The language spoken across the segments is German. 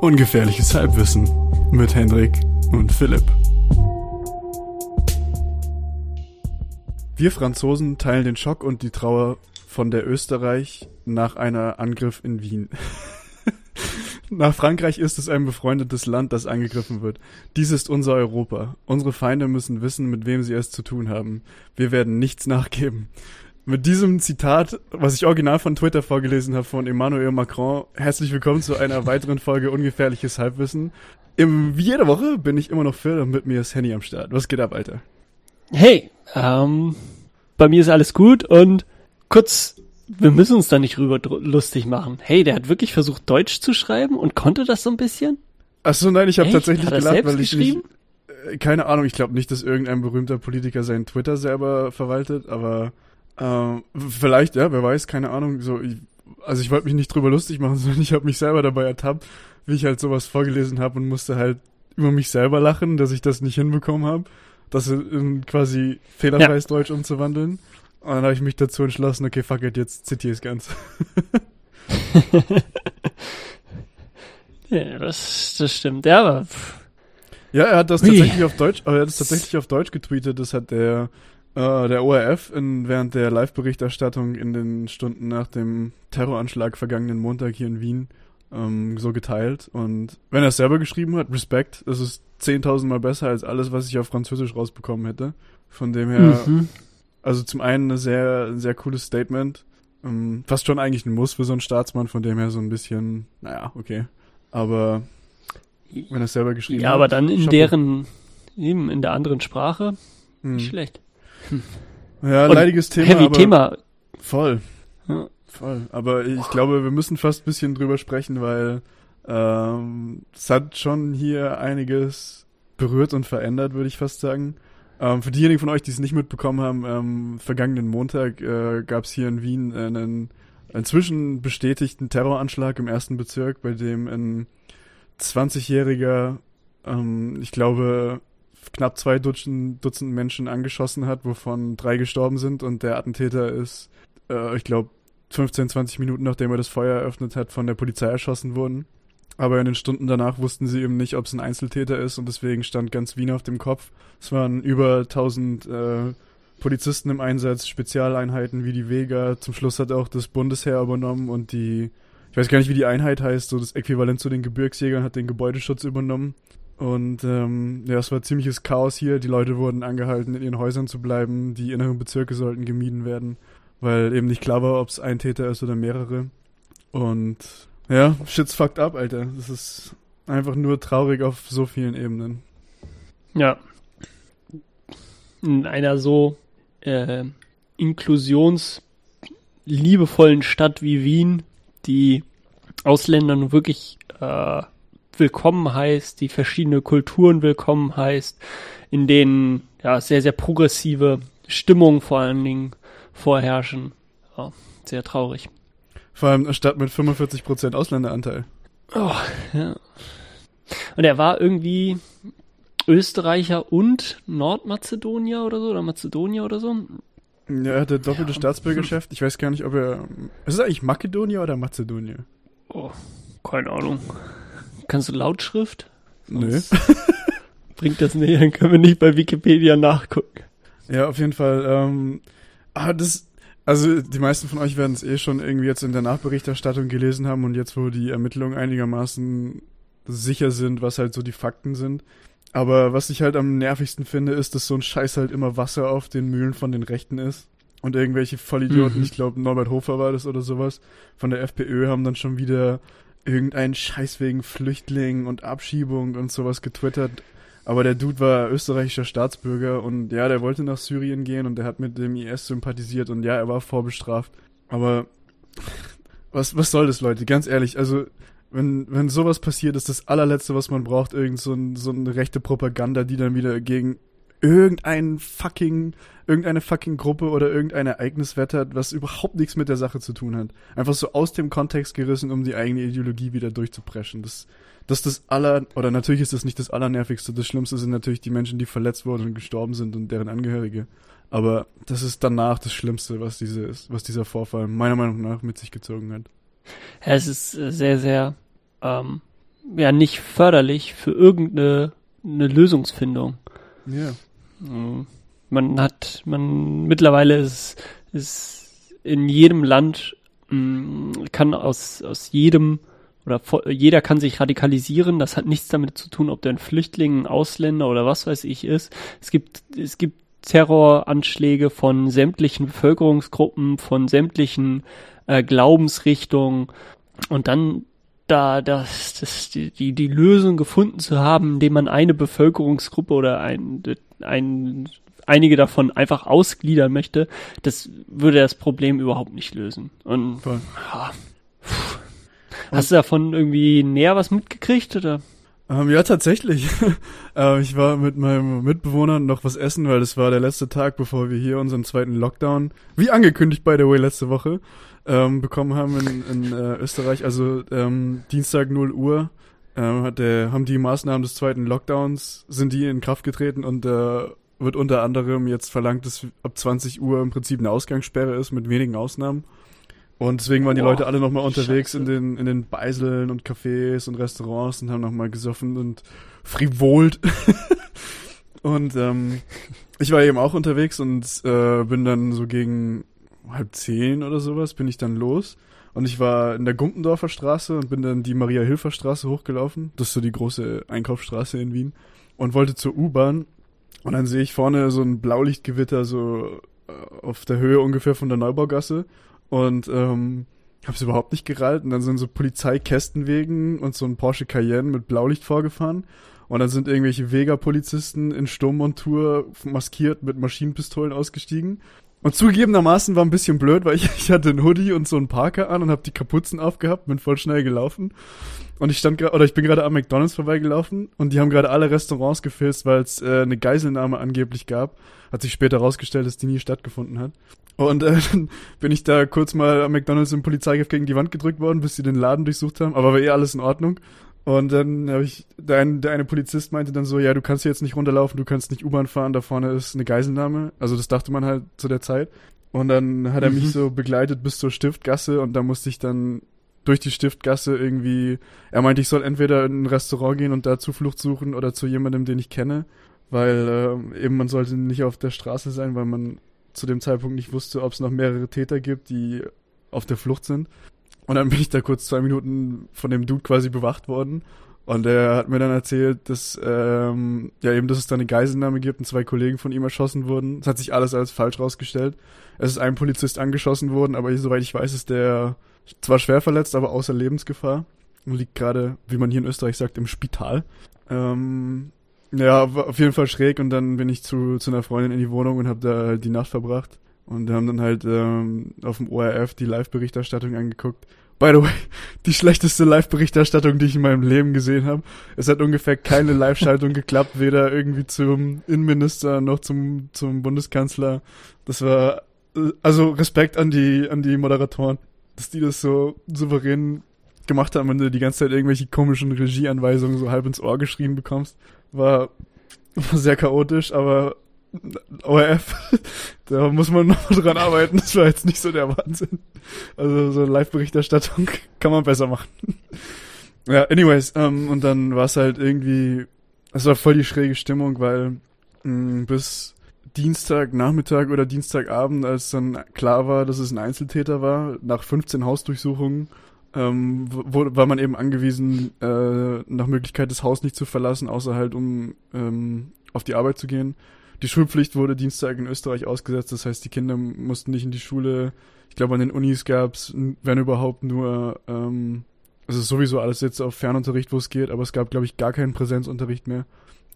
Ungefährliches Halbwissen mit Hendrik und Philipp. Wir Franzosen teilen den Schock und die Trauer von der Österreich nach einer Angriff in Wien. Nach Frankreich ist es ein befreundetes Land, das angegriffen wird. Dies ist unser Europa. Unsere Feinde müssen wissen, mit wem sie es zu tun haben. Wir werden nichts nachgeben. Mit diesem Zitat, was ich original von Twitter vorgelesen habe, von Emmanuel Macron, herzlich willkommen zu einer weiteren Folge Ungefährliches Halbwissen. Im, wie jede Woche bin ich immer noch Phil und mit mir ist Henny am Start. Was geht ab, Alter? Hey, ähm, bei mir ist alles gut und kurz, wir müssen uns da nicht rüber lustig machen. Hey, der hat wirklich versucht, Deutsch zu schreiben und konnte das so ein bisschen? Ach so, nein, ich habe tatsächlich gelacht, weil ich nicht, äh, keine Ahnung, ich glaube nicht, dass irgendein berühmter Politiker seinen Twitter selber verwaltet, aber ähm, vielleicht, ja, wer weiß, keine Ahnung. So, ich, also ich wollte mich nicht drüber lustig machen, sondern ich habe mich selber dabei ertappt, wie ich halt sowas vorgelesen habe und musste halt über mich selber lachen, dass ich das nicht hinbekommen habe, das in quasi fehlerfreies Deutsch umzuwandeln. Und dann habe ich mich dazu entschlossen, okay, fuck it, jetzt zitiere ich ganz. Ja, das, das stimmt. Ja, aber pff, Ja, er hat das Ui. tatsächlich auf Deutsch, aber er hat es tatsächlich auf Deutsch getweetet. Das hat der äh, der ORF in, während der Live-Berichterstattung in den Stunden nach dem Terroranschlag vergangenen Montag hier in Wien ähm, so geteilt. Und wenn er es selber geschrieben hat, Respekt, das ist 10.000 Mal besser als alles, was ich auf Französisch rausbekommen hätte. Von dem her, mhm. Also zum einen ein sehr, ein sehr cooles Statement. Ähm, fast schon eigentlich ein Muss für so einen Staatsmann, von dem her so ein bisschen, naja, okay. Aber wenn er es selber geschrieben ja, hat. aber dann in Chapeau. deren, eben in der anderen Sprache, Hm. nicht schlecht. Ja, Und leidiges Thema. Heavy Thema. Voll. Ja. Voll. Aber ich glaube, wir müssen fast ein bisschen drüber sprechen, weil ähm, es hat schon hier einiges berührt und verändert, würde ich fast sagen. Ähm, für diejenigen von euch, die es nicht mitbekommen haben, ähm, vergangenen Montag äh, gab es hier in Wien einen inzwischen bestätigten Terroranschlag im ersten Bezirk, bei dem ein 20-jähriger, ähm, ich glaube, knapp zwei Dutzend, Dutzend Menschen angeschossen hat, wovon drei gestorben sind und der Attentäter ist, äh, ich glaube, 15, 20 Minuten nachdem er das Feuer eröffnet hat, von der Polizei erschossen worden. Aber in den Stunden danach wussten sie eben nicht, ob es ein Einzeltäter ist und deswegen stand ganz Wien auf dem Kopf. Es waren über 1000 äh, Polizisten im Einsatz, Spezialeinheiten wie die Vega. Zum Schluss hat auch das Bundesheer übernommen und die, ich weiß gar nicht, wie die Einheit heißt, so das Äquivalent zu den Gebirgsjägern hat den Gebäudeschutz übernommen. Und ähm, ja, es war ziemliches Chaos hier. Die Leute wurden angehalten, in ihren Häusern zu bleiben. Die inneren Bezirke sollten gemieden werden, weil eben nicht klar war, ob es ein Täter ist oder mehrere. Und ja, shit's fucked up, Alter. Das ist einfach nur traurig auf so vielen Ebenen. Ja. In einer so äh, inklusionsliebevollen Stadt wie Wien, die Ausländer nun wirklich äh, willkommen heißt, die verschiedene Kulturen willkommen heißt, in denen ja sehr, sehr progressive Stimmungen vor allen Dingen vorherrschen. Ja, sehr traurig. Vor allem eine Stadt mit 45% Ausländeranteil. Oh, ja. Und er war irgendwie Österreicher und Nordmazedonier oder so, oder Mazedonier oder so. Ja, er hatte doppelte Ja. Staatsbürgerschaft. Ich weiß gar nicht, ob er. Ist es eigentlich Makedonier oder Mazedonier? Oh, keine Ahnung. Kannst du Lautschrift? Nö. Bringt das nicht, dann können wir nicht bei Wikipedia nachgucken. Ja, auf jeden Fall. Ähm, ah, das. Also die meisten von euch werden es eh schon irgendwie jetzt in der Nachberichterstattung gelesen haben und jetzt, wo die Ermittlungen einigermaßen sicher sind, was halt so die Fakten sind. Aber was ich halt am nervigsten finde, ist, dass so ein Scheiß halt immer Wasser auf den Mühlen von den Rechten ist. Und irgendwelche Vollidioten, Mhm. ich glaube Norbert Hofer war das oder sowas, von der FPÖ haben dann schon wieder irgendeinen Scheiß wegen Flüchtlingen und Abschiebung und sowas getwittert. Aber der Dude war österreichischer Staatsbürger und ja, der wollte nach Syrien gehen und der hat mit dem IS sympathisiert und ja, er war vorbestraft. Aber was, was soll das, Leute? Ganz ehrlich, also wenn, wenn sowas passiert, ist das allerletzte, was man braucht, irgend so, ein, so eine rechte Propaganda, die dann wieder gegen irgendein fucking, irgendeine fucking Gruppe oder irgendein Ereignis wettert, was überhaupt nichts mit der Sache zu tun hat. Einfach so aus dem Kontext gerissen, um die eigene Ideologie wieder durchzupreschen. Das, das ist das aller, oder natürlich ist das nicht das allernervigste. Das Schlimmste sind natürlich die Menschen, die verletzt wurden und gestorben sind und deren Angehörige. Aber das ist danach das Schlimmste, was diese, was dieser Vorfall meiner Meinung nach mit sich gezogen hat. Ja, es ist sehr, sehr, ähm, ja, nicht förderlich für irgendeine eine Lösungsfindung. Ja. Mhm. Man hat, man mittlerweile ist, ist in jedem Land mh, kann aus aus jedem oder jeder kann sich radikalisieren. Das hat nichts damit zu tun, ob der ein Flüchtling, ein Ausländer oder was weiß ich ist. Es gibt es gibt Terroranschläge von sämtlichen Bevölkerungsgruppen, von sämtlichen äh, Glaubensrichtungen und dann da das, das die, die, die Lösung gefunden zu haben, indem man eine Bevölkerungsgruppe oder ein, ein einige davon einfach ausgliedern möchte, das würde das Problem überhaupt nicht lösen. Und. Ja, hast du davon irgendwie näher was mitgekriegt oder? Ähm, ja, tatsächlich. äh, ich war mit meinem Mitbewohner noch was essen, weil das war der letzte Tag, bevor wir hier unseren zweiten Lockdown, wie angekündigt by the way letzte Woche, ähm, bekommen haben in, in äh, Österreich. Also ähm, Dienstag 0 Uhr äh, hat der, haben die Maßnahmen des zweiten Lockdowns, sind die in Kraft getreten und äh, wird unter anderem jetzt verlangt, dass ab 20 Uhr im Prinzip eine Ausgangssperre ist, mit wenigen Ausnahmen. Und deswegen waren die Boah, Leute alle nochmal unterwegs Scheiße. in den, in den Beiseln und Cafés und Restaurants und haben nochmal gesoffen und frivolt. und ähm, ich war eben auch unterwegs und äh, bin dann so gegen halb zehn oder sowas, bin ich dann los. Und ich war in der Gumpendorfer Straße und bin dann die Maria-Hilfer-Straße hochgelaufen. Das ist so die große Einkaufsstraße in Wien. Und wollte zur U-Bahn. Und dann sehe ich vorne so ein Blaulichtgewitter so äh, auf der Höhe ungefähr von der Neubaugasse und ähm, habe es überhaupt nicht gerallt. Und dann sind so Polizeikästenwegen und so ein Porsche Cayenne mit Blaulicht vorgefahren. Und dann sind irgendwelche Vega-Polizisten in Sturmmontur maskiert mit Maschinenpistolen ausgestiegen. Und zugegebenermaßen war ein bisschen blöd, weil ich, ich hatte einen Hoodie und so einen Parker an und habe die Kapuzen aufgehabt, bin voll schnell gelaufen. Und ich stand oder ich bin gerade am McDonalds vorbeigelaufen und die haben gerade alle Restaurants gefilzt, weil es äh, eine Geiselnahme angeblich gab. Hat sich später herausgestellt, dass die nie stattgefunden hat. Und äh, dann bin ich da kurz mal am McDonalds im Polizeigriff gegen die Wand gedrückt worden, bis sie den Laden durchsucht haben. Aber war eh alles in Ordnung. Und dann habe ich, der, ein, der eine Polizist meinte dann so, ja, du kannst jetzt nicht runterlaufen, du kannst nicht U-Bahn fahren, da vorne ist eine Geiselnahme. Also das dachte man halt zu der Zeit. Und dann hat er mich mhm. so begleitet bis zur Stiftgasse und da musste ich dann durch die Stiftgasse irgendwie, er meinte, ich soll entweder in ein Restaurant gehen und da Zuflucht suchen oder zu jemandem, den ich kenne, weil äh, eben man sollte nicht auf der Straße sein, weil man zu dem Zeitpunkt nicht wusste, ob es noch mehrere Täter gibt, die auf der Flucht sind. Und dann bin ich da kurz zwei Minuten von dem Dude quasi bewacht worden. Und er hat mir dann erzählt, dass ähm, ja eben, dass es da eine Geiselnahme gibt und zwei Kollegen von ihm erschossen wurden. Es hat sich alles als falsch rausgestellt. Es ist ein Polizist angeschossen worden, aber soweit ich weiß, ist der zwar schwer verletzt, aber außer Lebensgefahr und liegt gerade, wie man hier in Österreich sagt, im Spital. Ähm, ja, auf jeden Fall schräg und dann bin ich zu, zu einer Freundin in die Wohnung und habe da halt die Nacht verbracht. Und haben dann halt ähm, auf dem ORF die Live-Berichterstattung angeguckt. By the way, die schlechteste Live-Berichterstattung, die ich in meinem Leben gesehen habe. Es hat ungefähr keine Live-Schaltung geklappt, weder irgendwie zum Innenminister noch zum, zum Bundeskanzler. Das war, äh, also Respekt an die, an die Moderatoren, dass die das so souverän gemacht haben, wenn du die ganze Zeit irgendwelche komischen Regieanweisungen so halb ins Ohr geschrien bekommst. War, sehr chaotisch, aber ORF, da muss man noch dran arbeiten. Das war jetzt nicht so der Wahnsinn. Also so Live-Berichterstattung kann man besser machen. Ja, anyways, ähm, und dann war es halt irgendwie, es war voll die schräge Stimmung, weil mh, mm, bis Dienstag Nachmittag oder Dienstagabend, als dann klar war, dass es ein Einzeltäter war, nach 15 Hausdurchsuchungen, ähm, wo, war man eben angewiesen, äh, nach Möglichkeit das Haus nicht zu verlassen, außer halt um ähm, auf die Arbeit zu gehen. Die Schulpflicht wurde Dienstag in Österreich ausgesetzt, das heißt, die Kinder mussten nicht in die Schule. Ich glaube, an den Unis gab's, wenn überhaupt, nur, ähm, ist sowieso alles jetzt auf Fernunterricht, wo es geht, aber es gab, glaube ich, gar keinen Präsenzunterricht mehr.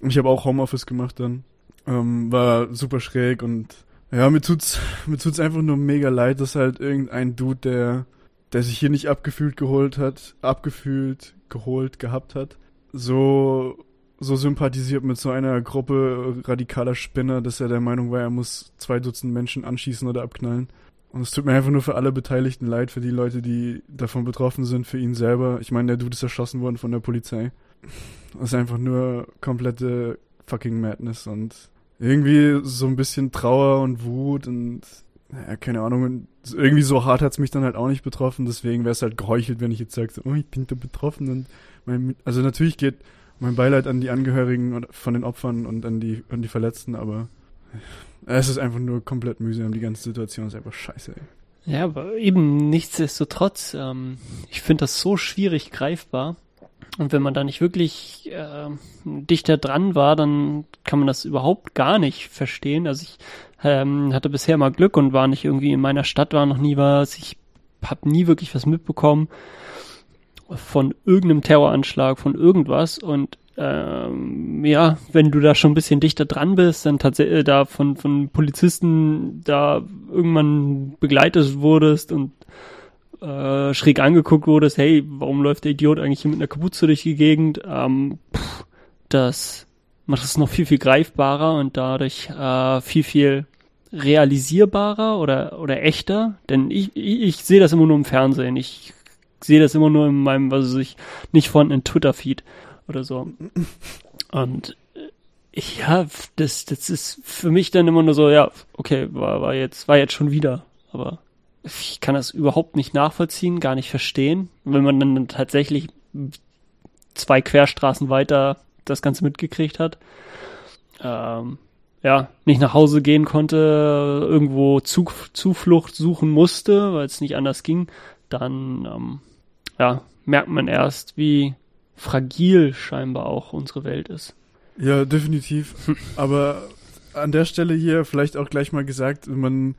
Ich habe auch Homeoffice gemacht dann. Ähm, war super schräg und ja, mir tut's, mir tut's einfach nur mega leid, dass halt irgendein Dude, der, der sich hier nicht abgefühlt geholt hat, abgefühlt, geholt, gehabt hat, so so sympathisiert mit so einer Gruppe radikaler Spinner, dass er der Meinung war, er muss zwei Dutzend Menschen anschießen oder abknallen. Und es tut mir einfach nur für alle Beteiligten leid, für die Leute, die davon betroffen sind, für ihn selber. Ich meine, der Dude ist erschossen worden von der Polizei. Das ist einfach nur komplette fucking Madness und irgendwie so ein bisschen Trauer und Wut und ja, keine Ahnung. Irgendwie so hart hat's mich dann halt auch nicht betroffen. Deswegen wäre es halt geheuchelt, wenn ich jetzt sage, so, oh, ich bin da betroffen. Und mein, also natürlich geht mein Beileid an die Angehörigen von den Opfern und an die, an die Verletzten, aber es ist einfach nur komplett mühsam. Die ganze Situation ist einfach scheiße. Ey. Ja, aber eben nichtsdestotrotz, ähm, ich finde das so schwierig greifbar. Und wenn man da nicht wirklich äh, dichter dran war, dann kann man das überhaupt gar nicht verstehen. Also ich ähm, hatte bisher mal Glück und war nicht irgendwie in meiner Stadt, war noch nie was. Ich habe nie wirklich was mitbekommen von irgendeinem Terroranschlag, von irgendwas. Und ähm, ja, wenn du da schon ein bisschen dichter dran bist, dann tatsächlich äh, da von, von Polizisten da irgendwann begleitet wurdest und äh, schräg angeguckt wurdest, hey, warum läuft der Idiot eigentlich hier mit einer Kapuze durch die Gegend? Ähm, pff, das macht es noch viel, viel greifbarer und dadurch äh, viel, viel realisierbarer oder, oder echter. Denn ich, ich, ich sehe das immer nur im Fernsehen. Ich sehe das immer nur in meinem, was weiß ich, nicht einem Twitter-Feed oder so. Und äh, ja, das, das ist für mich dann immer nur so, ja, okay, war, war jetzt, war jetzt schon wieder. Aber ich kann das überhaupt nicht nachvollziehen, gar nicht verstehen. Wenn man dann tatsächlich zwei Querstraßen weiter das Ganze mitgekriegt hat, ähm, ja, nicht nach Hause gehen konnte, irgendwo Zug, Zuflucht suchen musste, weil es nicht anders ging, dann ähm, ja, merkt man erst, wie fragil scheinbar auch unsere Welt ist. Ja, definitiv. Aber an der Stelle hier vielleicht auch gleich mal gesagt, man,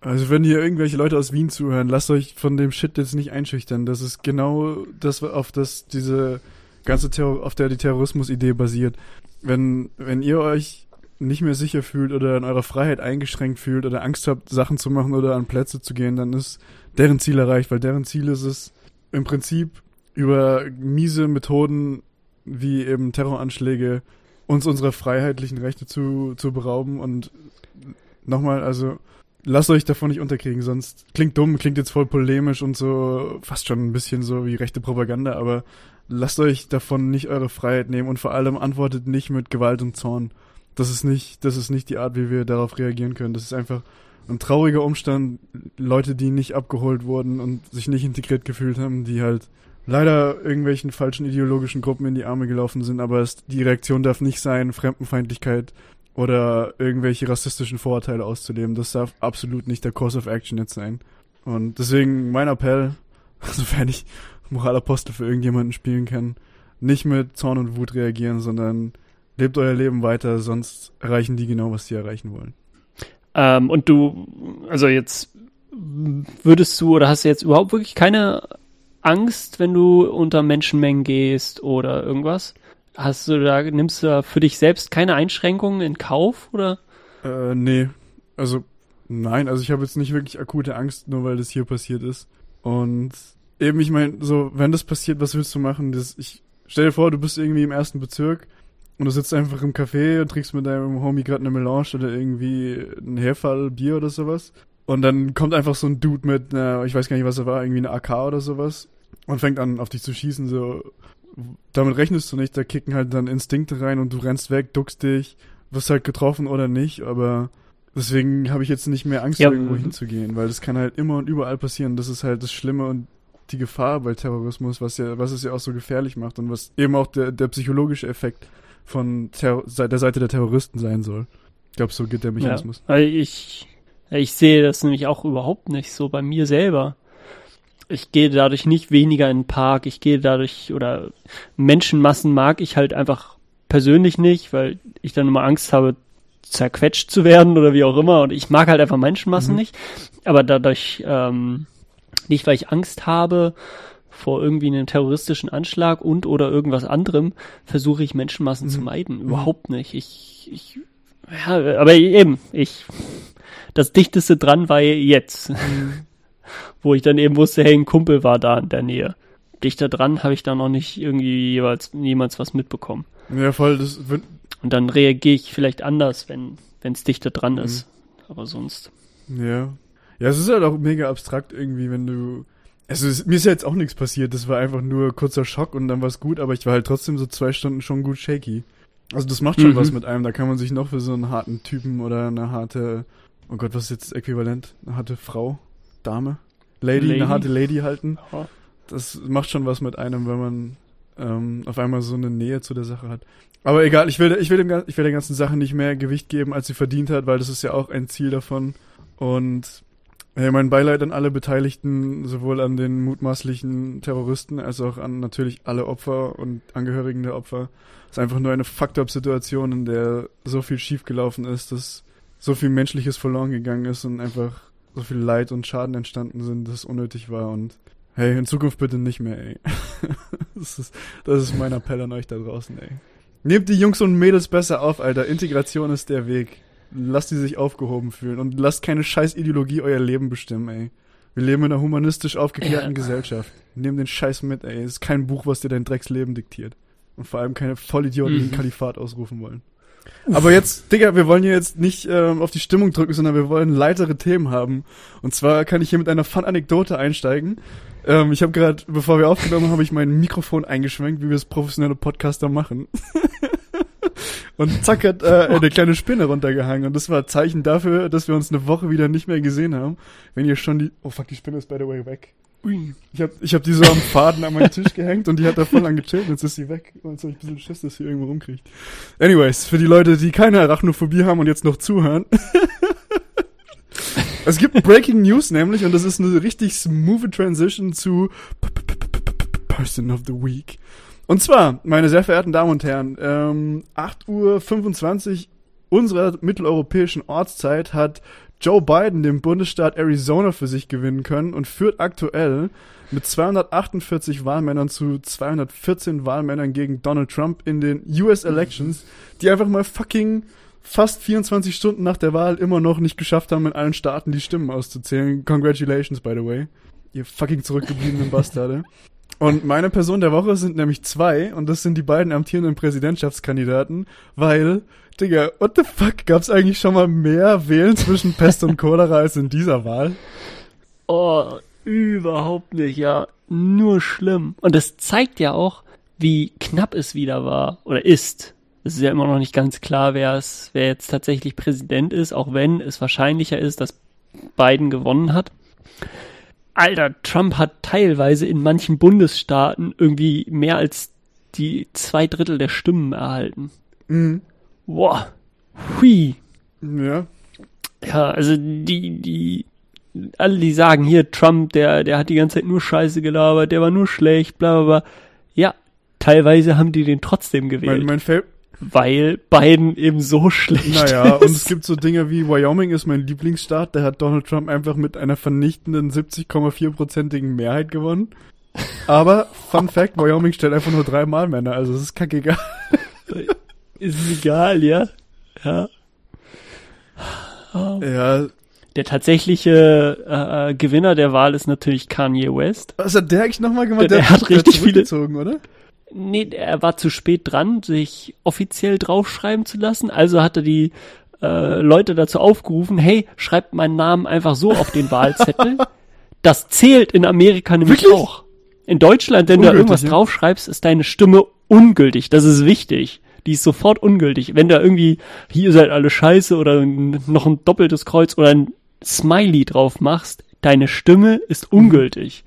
also wenn hier irgendwelche Leute aus Wien zuhören, lasst euch von dem Shit jetzt nicht einschüchtern. Das ist genau das, auf das diese ganze Terror, auf der die Terrorismus-Idee basiert. Wenn, wenn ihr euch nicht mehr sicher fühlt oder in eurer Freiheit eingeschränkt fühlt oder Angst habt, Sachen zu machen oder an Plätze zu gehen, dann ist deren Ziel erreicht, weil deren Ziel ist es, im Prinzip über miese Methoden wie eben Terroranschläge uns unserer freiheitlichen Rechte zu, zu berauben und nochmal, also lasst euch davon nicht unterkriegen, sonst klingt dumm, klingt jetzt voll polemisch und so, fast schon ein bisschen so wie rechte Propaganda, aber lasst euch davon nicht eure Freiheit nehmen und vor allem antwortet nicht mit Gewalt und Zorn. Das ist nicht, das ist nicht die Art, wie wir darauf reagieren können. Das ist einfach ein trauriger Umstand. Leute, die nicht abgeholt wurden und sich nicht integriert gefühlt haben, die halt leider irgendwelchen falschen ideologischen Gruppen in die Arme gelaufen sind, aber es, die Reaktion darf nicht sein, Fremdenfeindlichkeit oder irgendwelche rassistischen Vorurteile auszuleben. Das darf absolut nicht der Course of Action jetzt sein. Und deswegen mein Appell, sofern ich Moralapostel für irgendjemanden spielen kann, nicht mit Zorn und Wut reagieren, sondern lebt euer Leben weiter, sonst erreichen die genau, was sie erreichen wollen. Ähm, und du, also jetzt würdest du oder hast du jetzt überhaupt wirklich keine Angst, wenn du unter Menschenmengen gehst oder irgendwas? Hast du da, nimmst du da für dich selbst keine Einschränkungen in Kauf oder? Äh, nee. Also, nein, also ich habe jetzt nicht wirklich akute Angst, nur weil das hier passiert ist. Und eben, ich meine, so, wenn das passiert, was willst du machen? Das, ich stell dir vor, du bist irgendwie im ersten Bezirk und du sitzt einfach im Café und trinkst mit deinem Homie gerade eine Melange oder irgendwie ein Herfall, Bier oder sowas. Und dann kommt einfach so ein Dude mit einer, ich weiß gar nicht, was er war, irgendwie eine AK oder sowas und fängt an, auf dich zu schießen, so. Damit rechnest du nicht, da kicken halt dann Instinkte rein und du rennst weg, duckst dich, wirst halt getroffen oder nicht, aber deswegen habe ich jetzt nicht mehr Angst, ja, irgendwo hinzugehen, weil das kann halt immer und überall passieren. Das ist halt das Schlimme und die Gefahr bei Terrorismus, was ja, was es ja auch so gefährlich macht und was eben auch der, der psychologische Effekt von Terror, der Seite der Terroristen sein soll. Ich glaube, so geht der Mechanismus. Ja, ich, ich sehe das nämlich auch überhaupt nicht so bei mir selber. Ich gehe dadurch nicht weniger in den Park, ich gehe dadurch, oder Menschenmassen mag ich halt einfach persönlich nicht, weil ich dann immer Angst habe, zerquetscht zu werden oder wie auch immer. Und ich mag halt einfach Menschenmassen mhm. nicht. Aber dadurch, ähm, nicht weil ich Angst habe, vor irgendwie einem terroristischen Anschlag und oder irgendwas anderem versuche ich Menschenmassen mhm. zu meiden. Mhm. Überhaupt nicht. Ich, ich, ja, aber eben, ich, das dichteste dran war jetzt, mhm. wo ich dann eben wusste, hey, ein Kumpel war da in der Nähe. dichter dran habe ich da noch nicht irgendwie jeweils, jemals was mitbekommen. Ja, voll, das Und dann reagiere ich vielleicht anders, wenn es dichter dran Mhm. ist. Aber sonst. Ja. Ja, es ist halt auch mega abstrakt irgendwie, wenn du. Also es, mir ist ja jetzt auch nichts passiert, das war einfach nur kurzer Schock und dann war es gut, aber ich war halt trotzdem so zwei Stunden schon gut shaky. Also das macht schon Mhm. was mit einem, da kann man sich noch für so einen harten Typen oder eine harte, oh Gott, was ist jetzt äquivalent? Eine harte Frau? Dame? Lady, Lady. eine harte Lady halten. Das macht schon was mit einem, wenn man ähm, auf einmal so eine Nähe zu der Sache hat. Aber egal, ich will, ich will, dem, ich will der ganzen Sache nicht mehr Gewicht geben, als sie verdient hat, weil das ist ja auch ein Ziel davon. Und hey, mein Beileid an alle Beteiligten, sowohl an den mutmaßlichen Terroristen als auch an natürlich alle Opfer und Angehörigen der Opfer. Es ist einfach nur eine Fucked-up-Situation, in der so viel schiefgelaufen ist, dass so viel Menschliches verloren gegangen ist und einfach so viel Leid und Schaden entstanden sind, dass es unnötig war und hey, in Zukunft bitte nicht mehr, ey. das, ist, das ist mein Appell an euch da draußen, ey. Nehmt die Jungs und Mädels besser auf, Alter. Integration ist der Weg. Lasst die sich aufgehoben fühlen und lasst keine scheiß Ideologie euer Leben bestimmen, ey. Wir leben in einer humanistisch aufgeklärten Ja. Gesellschaft. Nimm den Scheiß mit, ey. Es ist kein Buch, was dir dein Drecksleben diktiert. Und vor allem keine Vollidioten, die Mhm. ein Kalifat ausrufen wollen. Aber jetzt, Digga, wir wollen hier jetzt nicht ähm, auf die Stimmung drücken, sondern wir wollen leitere Themen haben. Und zwar kann ich hier mit einer Fun-Anekdote einsteigen. Ähm, ich habe gerade, bevor wir aufgenommen haben, habe ich mein Mikrofon eingeschwenkt, wie wir es professionelle Podcaster machen. und zack hat äh, eine kleine Spinne runtergehangen. Und das war Zeichen dafür, dass wir uns eine Woche wieder nicht mehr gesehen haben. Wenn ihr schon die... Oh fuck, die Spinne ist by the way weg. Ui. Ich habe ich hab die so am Faden an meinen Tisch gehängt und die hat da voll lang gechillt und jetzt ist sie weg. Und jetzt hab ich ein bisschen Schiss, dass sie irgendwo rumkriegt. Anyways, für die Leute, die keine Arachnophobie haben und jetzt noch zuhören. es gibt Breaking News nämlich und das ist eine richtig smooth Transition zu Person of the Week. Und zwar, meine sehr verehrten Damen und Herren, ähm, 8.25 Uhr unserer mitteleuropäischen Ortszeit hat Joe Biden den Bundesstaat Arizona für sich gewinnen können und führt aktuell mit 248 Wahlmännern zu 214 Wahlmännern gegen Donald Trump in den US Elections, die einfach mal fucking fast 24 Stunden nach der Wahl immer noch nicht geschafft haben, in allen Staaten die Stimmen auszuzählen. Congratulations, by the way. Ihr fucking zurückgebliebenen Bastarde. Und meine Person der Woche sind nämlich zwei, und das sind die beiden amtierenden Präsidentschaftskandidaten, weil, Digga, what the fuck, gab's eigentlich schon mal mehr Wählen zwischen Pest und Cholera als in dieser Wahl? Oh, überhaupt nicht, ja. Nur schlimm. Und das zeigt ja auch, wie knapp es wieder war oder ist. Es ist ja immer noch nicht ganz klar, wer es, wer jetzt tatsächlich Präsident ist, auch wenn es wahrscheinlicher ist, dass Biden gewonnen hat. Alter, Trump hat teilweise in manchen Bundesstaaten irgendwie mehr als die zwei Drittel der Stimmen erhalten. Mhm. Boah. Hui. Ja. Ja, also die, die, alle, die sagen hier, Trump, der, der hat die ganze Zeit nur Scheiße gelabert, der war nur schlecht, bla bla bla. Ja, teilweise haben die den trotzdem gewählt, Mein, mein Fa weil Biden eben so schlecht Naja, und ist. es gibt so Dinge wie Wyoming ist mein Lieblingsstaat, da hat Donald Trump einfach mit einer vernichtenden 70,4-prozentigen Mehrheit gewonnen. Aber, Fun Fact, Wyoming stellt einfach nur drei Wahlmänner, also es ist kackegal. ist egal, ja. Ja. Ja, Der tatsächliche äh, äh, Gewinner der Wahl ist natürlich Kanye West. was hat der eigentlich nochmal gemacht? Der hat richtig viele- zurückgezogen, oder? Nee, er war zu spät dran, sich offiziell draufschreiben zu lassen. Also hat er die äh, Leute dazu aufgerufen, hey, schreibt meinen Namen einfach so auf den Wahlzettel. Das zählt in Amerika nämlich Wirklich? auch. In Deutschland, wenn du da Ungültig, irgendwas ja? draufschreibst, ist deine Stimme ungültig. Das ist wichtig. Die ist sofort ungültig. Wenn da irgendwie, hier seid alle scheiße oder noch ein doppeltes Kreuz oder ein Smiley drauf machst, deine Stimme ist ungültig.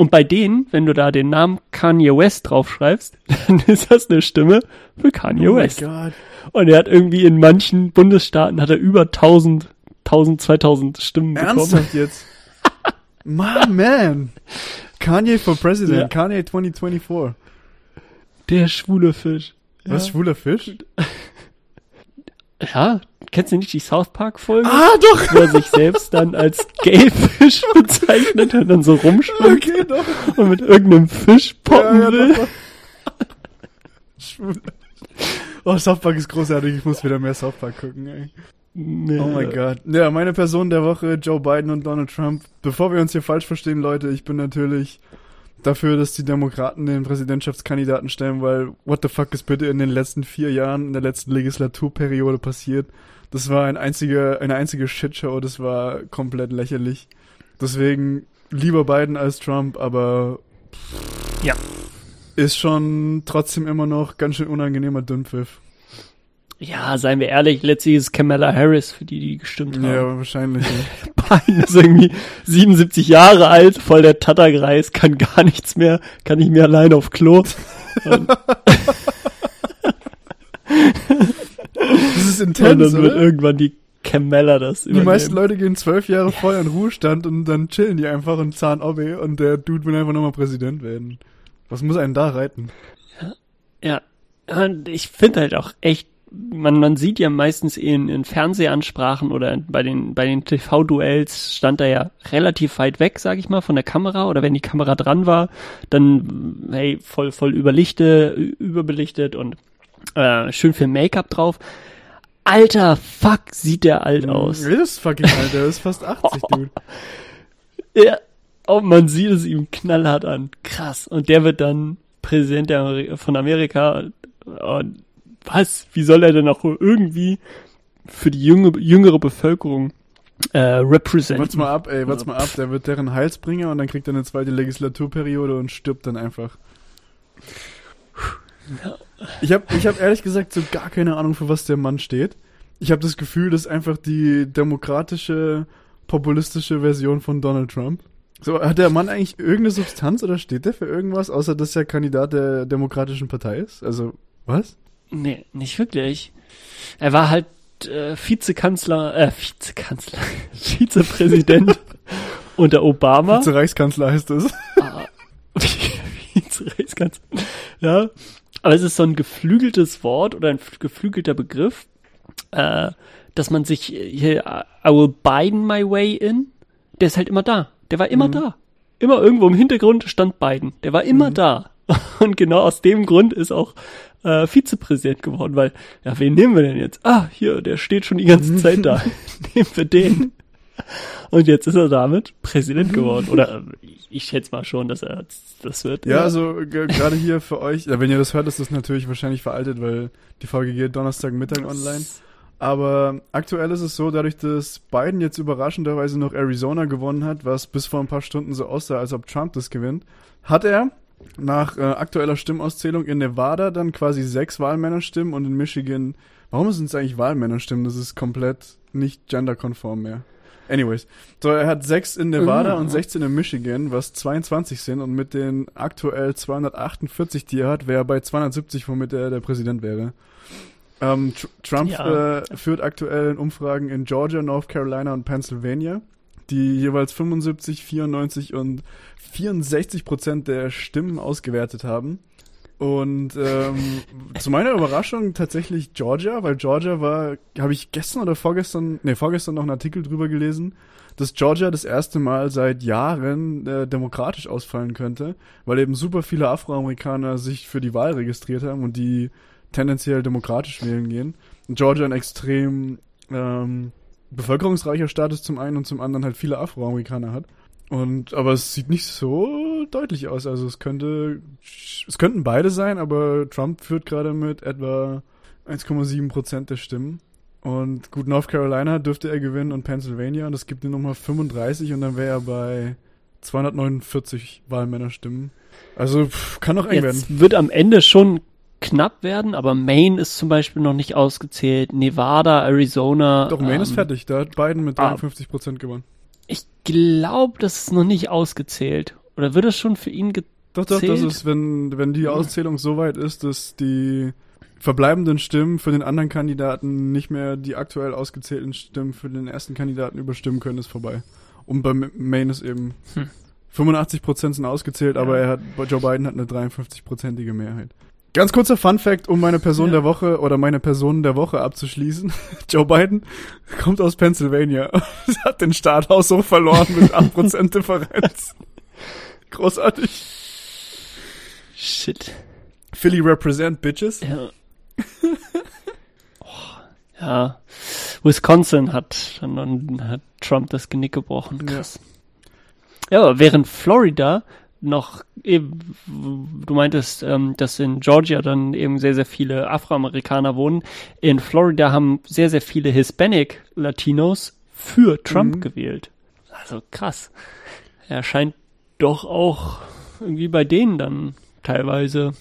Und bei denen, wenn du da den Namen Kanye West draufschreibst, dann ist das eine Stimme für Kanye Oh mein West. Gott. Und er hat irgendwie in manchen Bundesstaaten hat er über 1000, 1000, 2000 Stimmen bekommen. Ernsthaft jetzt? My man. Kanye for President, Ja. Kanye 2024. Der schwule Fisch. Was, Ja. schwuler Fisch? Ja, kennst du nicht die South Park Folge? Ah, doch! Wo er sich selbst dann als Gayfisch bezeichnet und dann so rumschwimmt Okay, doch. und mit irgendeinem Fisch poppen Ja, ja, will. Oh, South Park ist großartig. Ich muss wieder mehr South Park gucken, ey. Nee. Oh mein Gott. Ja, meine Person der Woche, Joe Biden und Donald Trump. Bevor wir uns hier falsch verstehen, Leute, ich bin natürlich dafür, dass die Demokraten den Präsidentschaftskandidaten stellen, weil what the fuck ist bitte in den letzten vier Jahren, in der letzten Legislaturperiode passiert? Das war ein einzige, eine einzige Shitshow, das war komplett lächerlich. Deswegen lieber Biden als Trump, aber Ja. ist schon trotzdem immer noch ganz schön unangenehmer Dünnpfiff. Ja, seien wir ehrlich, letztlich ist Kamala Harris, für die, die gestimmt haben. Ja, wahrscheinlich. Ja. Biden ist irgendwie 77 Jahre alt, voll der Tattergreis, kann gar nichts mehr, kann nicht mehr allein auf Klo. Und, Das ist und intens, dann wird oder? irgendwann die Kamala das Die meisten übernehmen. Leute gehen zwölf Jahre vorher in Ruhestand und dann chillen die einfach und zahlen Obby und der Dude will einfach nochmal Präsident werden. Was muss einen da reiten? Ja, und ich finde halt auch echt, man, man sieht ja meistens in, in Fernsehansprachen oder bei den, bei den TV-Duells stand er ja relativ weit weg, sag ich mal, von der Kamera oder wenn die Kamera dran war, dann, hey, voll, voll überlichte, überbelichtet und äh, schön viel Make-up drauf. Alter, fuck, sieht der alt aus. Wer ist fucking alt? Der ist fast 80, Dude. Ja, oh, man sieht es ihm knallhart an. Krass. Und der wird dann Präsident der Ameri von Amerika. Und was? Wie soll er denn auch irgendwie für die junge, jüngere Bevölkerung äh, Warte representen? mal ab, ey, warte mal ab. Der wird deren Heilsbringer und dann kriegt er eine zweite Legislaturperiode und stirbt dann einfach. Ich habe ich hab ehrlich gesagt so gar keine Ahnung, für was der Mann steht. Ich habe das Gefühl, das ist einfach die demokratische, populistische Version von Donald Trump. So, hat der Mann eigentlich irgendeine Substanz oder steht der für irgendwas, außer dass er Kandidat der Demokratischen Partei ist? Also, was? Nee, nicht wirklich. Er war halt äh, Vizekanzler, äh, Vizekanzler, Vizepräsident unter Obama. Vize-Reichskanzler heißt es. Ah, Vize-Reichskanzler. Ja, aber es ist so ein geflügeltes Wort oder ein geflügelter Begriff, äh, dass man sich hier, I will Biden my way in, der ist halt immer da. Der war immer Mhm. da. Immer irgendwo im Hintergrund stand Biden. Der war immer Mhm. da. Und genau aus dem Grund ist auch äh, Vizepräsident geworden, weil, ja, wen nehmen wir denn jetzt? Ah, hier, der steht schon die ganze Zeit da. nehmen wir den. Und jetzt ist er damit Präsident geworden. Oder äh, ich, schätze mal schon, dass er das wird. Ja, also ge- gerade hier für euch, ja, wenn ihr das hört, ist das natürlich wahrscheinlich veraltet, weil die Folge geht Donnerstagmittag online. Aber aktuell ist es so, dadurch, dass Biden jetzt überraschenderweise noch Arizona gewonnen hat, was bis vor ein paar Stunden so aussah, als ob Trump das gewinnt, hat er nach äh, aktueller Stimmauszählung in Nevada dann quasi sechs Wahlmännerstimmen und in Michigan, warum sind es eigentlich Wahlmännerstimmen? Das ist komplett nicht genderkonform mehr. Anyways, so er hat sechs in Nevada Mhm. und 16 in Michigan, was 22 sind und mit den aktuell 248, die er hat, wäre er bei 270, womit er der Präsident wäre. Ähm, Tr Trump Ja. äh, führt aktuell in Umfragen in Georgia, North Carolina und Pennsylvania, die jeweils 75, 94 und 64 Prozent der Stimmen ausgewertet haben. Und ähm, zu meiner Überraschung tatsächlich Georgia, weil Georgia war, habe ich gestern oder vorgestern, nee, vorgestern noch einen Artikel drüber gelesen, dass Georgia das erste Mal seit Jahren äh, demokratisch ausfallen könnte, weil eben super viele Afroamerikaner sich für die Wahl registriert haben und die tendenziell demokratisch wählen gehen. Und Georgia ein extrem ähm, bevölkerungsreicher Staat ist zum einen und zum anderen halt viele Afroamerikaner hat. Und aber es sieht nicht so deutlich aus. Also es könnte es könnten beide sein, aber Trump führt gerade mit etwa 1,7 Prozent der Stimmen. Und gut, North Carolina dürfte er gewinnen und Pennsylvania. Und das gibt ihm nochmal 35 und dann wäre er bei 249 Wahlmännerstimmen. Also pff, kann noch eng werden. Jetzt wird am Ende schon knapp werden, aber Maine ist zum Beispiel noch nicht ausgezählt. Nevada, Arizona. Doch, Maine ist ähm, fertig. Da hat Biden mit ah. 53 Prozent gewonnen. Ich glaube, das ist noch nicht ausgezählt. Oder wird es schon für ihn ge Doch, doch, das ist, wenn, wenn die Auszählung so weit ist, dass die verbleibenden Stimmen für den anderen Kandidaten nicht mehr die aktuell ausgezählten Stimmen für den ersten Kandidaten überstimmen können, ist vorbei. Und bei Maine ist eben Hm. 85 Prozent sind ausgezählt, aber Ja. er hat, Joe Biden hat eine 53-prozentige Mehrheit. Ganz kurzer Fun Fact, um meine Person Ja. der Woche oder meine Personen der Woche abzuschließen. Joe Biden kommt aus Pennsylvania und hat den Starthaus so verloren mit 8% Differenz. Großartig. Shit. Philly represent bitches. Ja. oh, ja. Wisconsin hat, hat Trump das Genick gebrochen. Ja. Krass. Ja, aber während Florida noch eben, du meintest, ähm, dass in Georgia dann eben sehr, sehr viele Afroamerikaner wohnen. In Florida haben sehr, sehr viele Hispanic Latinos für Trump Mhm. gewählt. Also krass. Er scheint doch auch irgendwie bei denen dann teilweise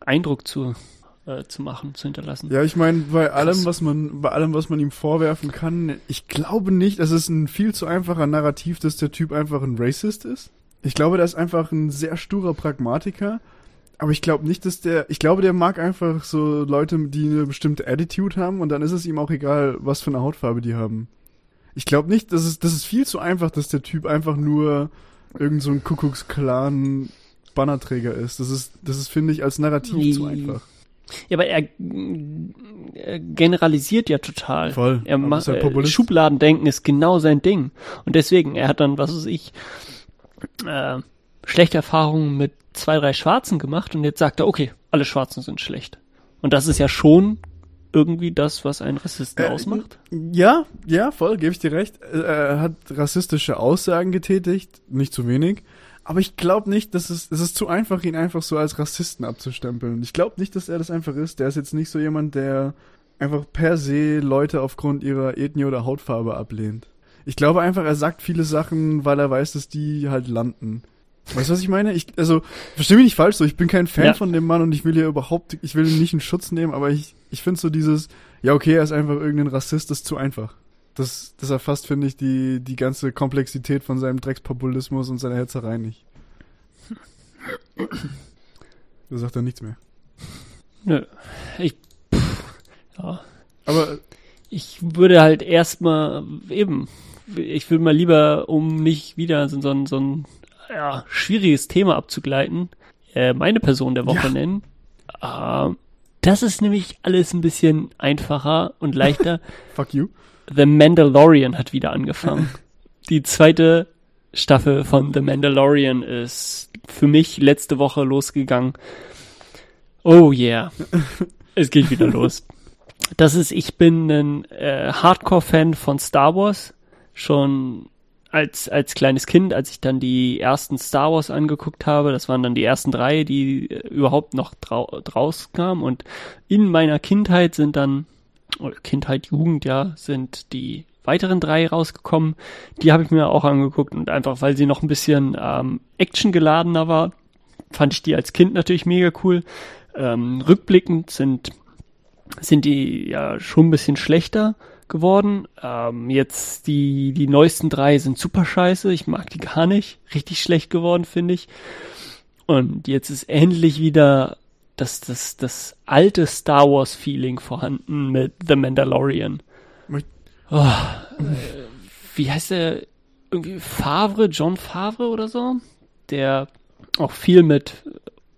Eindruck zu, äh, zu machen, zu hinterlassen. Ja, ich meine, bei allem, Krass. was man, bei allem, was man ihm vorwerfen kann, ich glaube nicht, es ist ein viel zu einfacher Narrativ, dass der Typ einfach ein Racist ist. Ich glaube, der ist einfach ein sehr sturer Pragmatiker. Aber ich glaube nicht, dass der, ich glaube, der mag einfach so Leute, die eine bestimmte Attitude haben und dann ist es ihm auch egal, was für eine Hautfarbe die haben. Ich glaube nicht, das ist, das ist viel zu einfach, dass der Typ einfach nur irgend so ein Kuckucksklan Bannerträger ist. Das ist, das ist, finde ich, als Narrativ zu Nee. einfach. Ja, aber er, er generalisiert ja total. Voll. Er macht halt. Schubladendenken ist genau sein Ding. Und deswegen, er hat dann, was weiß ich, äh, schlechte Erfahrungen mit zwei, drei Schwarzen gemacht und jetzt sagt er, okay, alle Schwarzen sind schlecht. Und das ist ja schon irgendwie das, was einen Rassisten Äh, ausmacht. Ja, ja, voll, gebe ich dir recht. Äh, Er hat rassistische Aussagen getätigt, nicht zu wenig. Aber ich glaube nicht, dass es, es ist zu einfach, ihn einfach so als Rassisten abzustempeln. Ich glaube nicht, dass er das einfach ist. Der ist jetzt nicht so jemand, der einfach per se Leute aufgrund ihrer Ethnie oder Hautfarbe ablehnt. Ich glaube einfach, er sagt viele Sachen, weil er weiß, dass die halt landen. Weißt du, was ich meine? Ich, also, versteh mich nicht falsch so, ich bin kein Fan Ja. von dem Mann und ich will hier überhaupt, ich will ihn nicht in Schutz nehmen, aber ich, ich finde so dieses, ja okay, er ist einfach irgendein Rassist, das ist zu einfach. Das, das erfasst, finde ich, die, die ganze Komplexität von seinem Dreckspopulismus und seiner Hetzerei nicht. Da sagt er nichts mehr. Nö. Ich, pff, ja. Aber Ich würde halt erstmal eben, ich würde mal lieber, um nicht wieder so, so, ein- so ein ja, schwieriges Thema abzugleiten, äh, meine Person der Woche Ja. nennen. Ähm, das ist nämlich alles ein bisschen einfacher und leichter. fuck you. The Mandalorian hat wieder angefangen. Die zweite Staffel von The Mandalorian ist für mich letzte Woche losgegangen. Oh yeah. es geht wieder los. Das ist, ich bin ein äh, Hardcore-Fan von Star Wars. Schon als, als kleines Kind, als ich dann die ersten Star Wars angeguckt habe, das waren dann die ersten drei, die äh, überhaupt noch drau draus kamen. Und in meiner Kindheit sind dann, oder Kindheit, Jugend, ja, sind die weiteren drei rausgekommen. Die habe ich mir auch angeguckt und einfach, weil sie noch ein bisschen ähm, actiongeladener war, fand ich die als Kind natürlich mega cool. Ähm, rückblickend sind, sind die ja schon ein bisschen schlechter geworden. Ähm, jetzt die, die neuesten drei sind super scheiße. Ich mag die gar nicht. Richtig schlecht geworden, finde ich. Und jetzt ist endlich wieder das, das, das alte Star Wars Feeling vorhanden mit The Mandalorian. Oh, äh, wie heißt der? Irgendwie Favre, John Favre oder so? Der auch viel mit,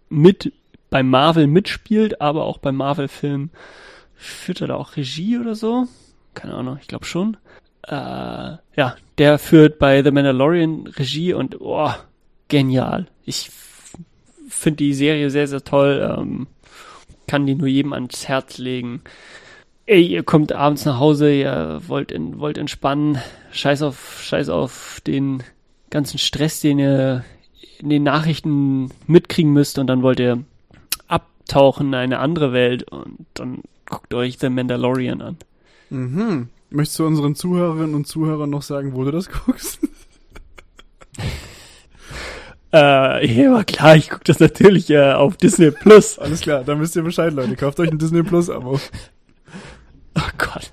mit bei Marvel mitspielt, aber auch beim Marvel-Film führt er da auch Regie oder so? Keine Ahnung, ich glaube schon. Äh, ja, der führt bei The Mandalorian Regie und oh, genial. Ich finde die Serie sehr, sehr toll. Ähm, kann die nur jedem ans Herz legen. Ey, ihr kommt abends nach Hause, ihr wollt, in, wollt entspannen, scheiß auf, scheiß auf den ganzen Stress, den ihr in den Nachrichten mitkriegen müsst und dann wollt ihr abtauchen in eine andere Welt und dann guckt euch The Mandalorian an. Mhm. Möchtest du unseren Zuhörerinnen und Zuhörern noch sagen, wo du das guckst? Äh, ja, war klar, ich gucke das natürlich äh, auf Disney Plus. Alles klar, dann wisst ihr Bescheid, Leute. Kauft euch ein Disney Plus Abo. Oh Gott.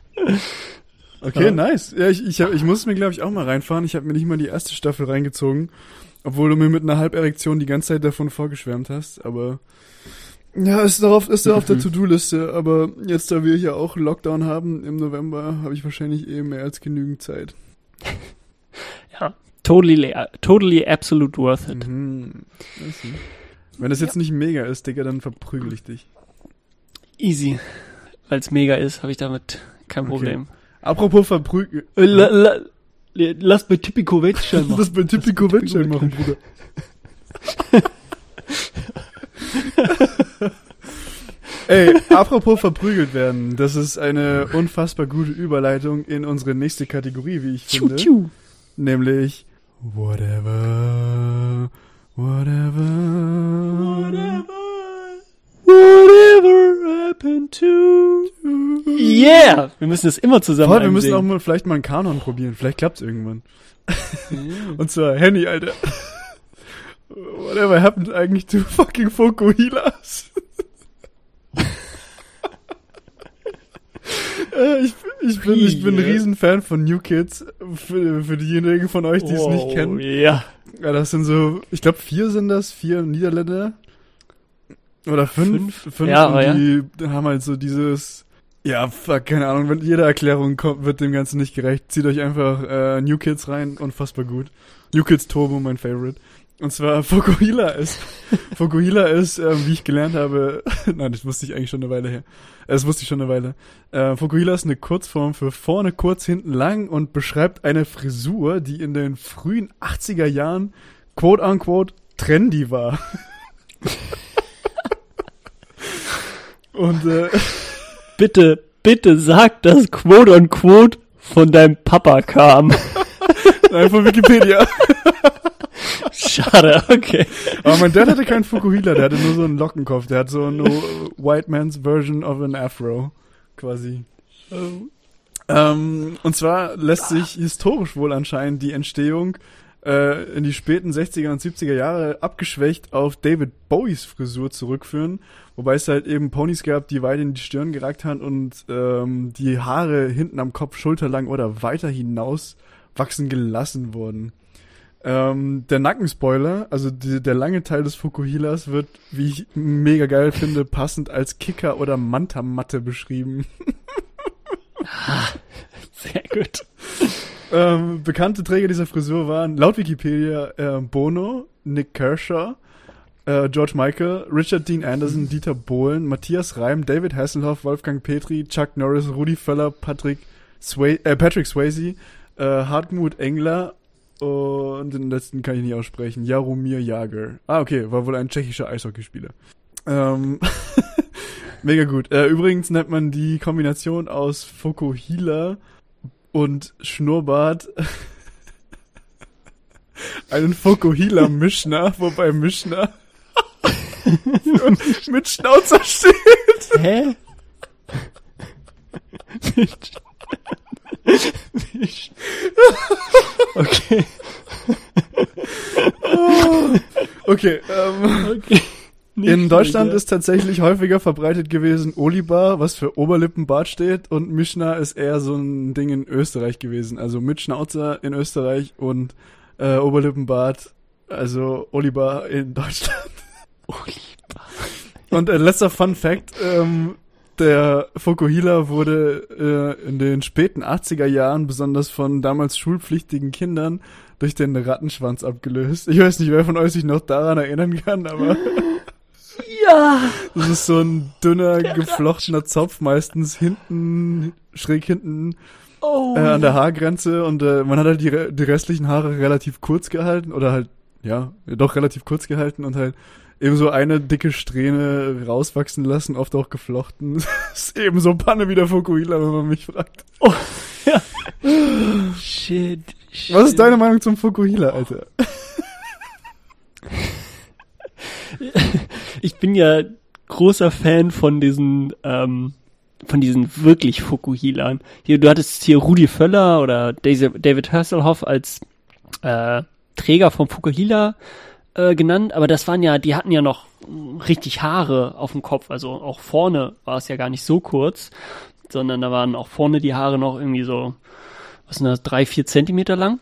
Okay, Ja. nice. Ja, ich, ich, hab, ich muss mir, glaube ich, auch mal reinfahren. Ich habe mir nicht mal die erste Staffel reingezogen, obwohl du mir mit einer Halberektion die ganze Zeit davon vorgeschwärmt hast. Aber ja, ist darauf, ist da auf der To-Do-Liste. Aber jetzt, da wir hier auch Lockdown haben im November, habe ich wahrscheinlich eh mehr als genügend Zeit. Ja, totally, totally absolute worth it. Mhm. Wenn das jetzt nicht mega ist, Digga, dann verprügel ich dich. Easy. Weil es mega ist, habe ich damit kein Okay. Problem. Apropos verprügeln. Äh, la, la, lass bei Typico Wettschein machen. Das bei Typico Typico Wettschein machen, Bruder. Ey, apropos verprügelt werden, das ist eine unfassbar gute Überleitung in unsere nächste Kategorie, wie ich finde. tschu. Nämlich Whatever Whatever. Whatever happened to. Yeah! Wir müssen das immer zusammen Voll, wir müssen auch mal vielleicht mal einen Kanon probieren. Vielleicht klappt's irgendwann. Und zwar Henny, Alter. Whatever happened eigentlich to fucking Fokuhilas? Äh, ich, ich bin, ich bin ein. Riesenfan von New Kids. Für, für diejenigen von euch, die es nicht Wow, kennen. Ja. Ja, das sind so, ich glaube vier sind das, vier Niederländer. Oder fünf. Fünf? Fünf, Ja, und ja. die haben halt so dieses, ja, fuck, keine Ahnung, wenn jede Erklärung kommt, wird dem Ganzen nicht gerecht. Zieht euch einfach äh, New Kids rein, unfassbar gut. New Kids Turbo, mein Favorite. Und zwar Fokuhila ist, Fokuhila ist, ähm, wie ich gelernt habe, nein, das wusste ich eigentlich schon eine Weile her. Äh, Das wusste ich schon eine Weile. Äh, Fokuhila ist eine Kurzform für vorne kurz, hinten lang und beschreibt eine Frisur, die in den frühen 80er Jahren quote unquote trendy war. und äh, Bitte, bitte sag, dass Quote on Quote von deinem Papa kam. nein, von Wikipedia. Schade, okay. Aber mein Dad hatte keinen Fukuhila, der hatte nur so einen Lockenkopf. Der hat so eine White Man's Version of an Afro, quasi. Ähm, und zwar lässt sich historisch wohl anscheinend die Entstehung äh, in die späten 60er und 70er Jahre abgeschwächt auf David Bowies Frisur zurückführen. Wobei es halt eben Ponys gab, die weit in die Stirn geragt haben und ähm, die Haare hinten am Kopf schulterlang oder weiter hinaus wachsen gelassen wurden. Ähm, der Nackenspoiler, also die, der lange Teil des Fukuhilas wird, wie ich mega geil finde, passend als Kicker oder Manta-Matte beschrieben. Sehr gut. Ähm, bekannte Träger dieser Frisur waren laut Wikipedia äh, Bono, Nick Kershaw, äh, George Michael, Richard Dean Anderson, Dieter Bohlen, Matthias Reim, David Hasselhoff, Wolfgang Petri, Chuck Norris, Rudi Völler, Patrick, Sway äh, Patrick Swayze, äh, Hartmut Engler und den letzten kann ich nicht aussprechen, Jaromir Jager. Ah, okay, war wohl ein tschechischer Eishockeyspieler. Ähm, mega gut. Äh, übrigens nennt man die Kombination aus Fokuhila und Schnurrbart einen Fokuhila Mischner, wobei Mischner mit Schnauzer steht. Hä? Okay. Okay, ähm, okay. Nicht in Deutschland schlecht, ist tatsächlich häufiger verbreitet gewesen Olibar, was für Oberlippenbart steht, und Mischner ist eher so ein Ding in Österreich gewesen. Also mit Schnauzer in Österreich und äh, Oberlippenbart, also Olibar in Deutschland. ja. Oliver. Und äh, letzter Fun Fact, ähm, der Fokuhila wurde äh, in den späten 80er Jahren besonders von damals schulpflichtigen Kindern durch den Rattenschwanz abgelöst. Ich weiß nicht, wer von euch sich noch daran erinnern kann, aber Ja. das ist so ein dünner, geflochtener Zopf, meistens hinten, schräg hinten Oh. äh, an der Haargrenze und äh, man hat halt die, die restlichen Haare relativ kurz gehalten oder halt, ja, doch relativ kurz gehalten und halt eben so eine dicke Strähne rauswachsen lassen, oft auch geflochten. Das ist eben so Panne wie der Fukuhila, wenn man mich fragt. Shit, shit. Was ist deine Meinung zum Fukuhila, Alter? Ich bin ja großer Fan von diesen, ähm, von diesen wirklich Fukuhilan. Hier, du hattest hier Rudi Völler oder David Hasselhoff als äh, Träger vom Fukuhila äh, genannt, aber das waren ja, die hatten ja noch richtig Haare auf dem Kopf, also auch vorne war es ja gar nicht so kurz, sondern da waren auch vorne die Haare noch irgendwie so, was sind das, drei, vier Zentimeter lang.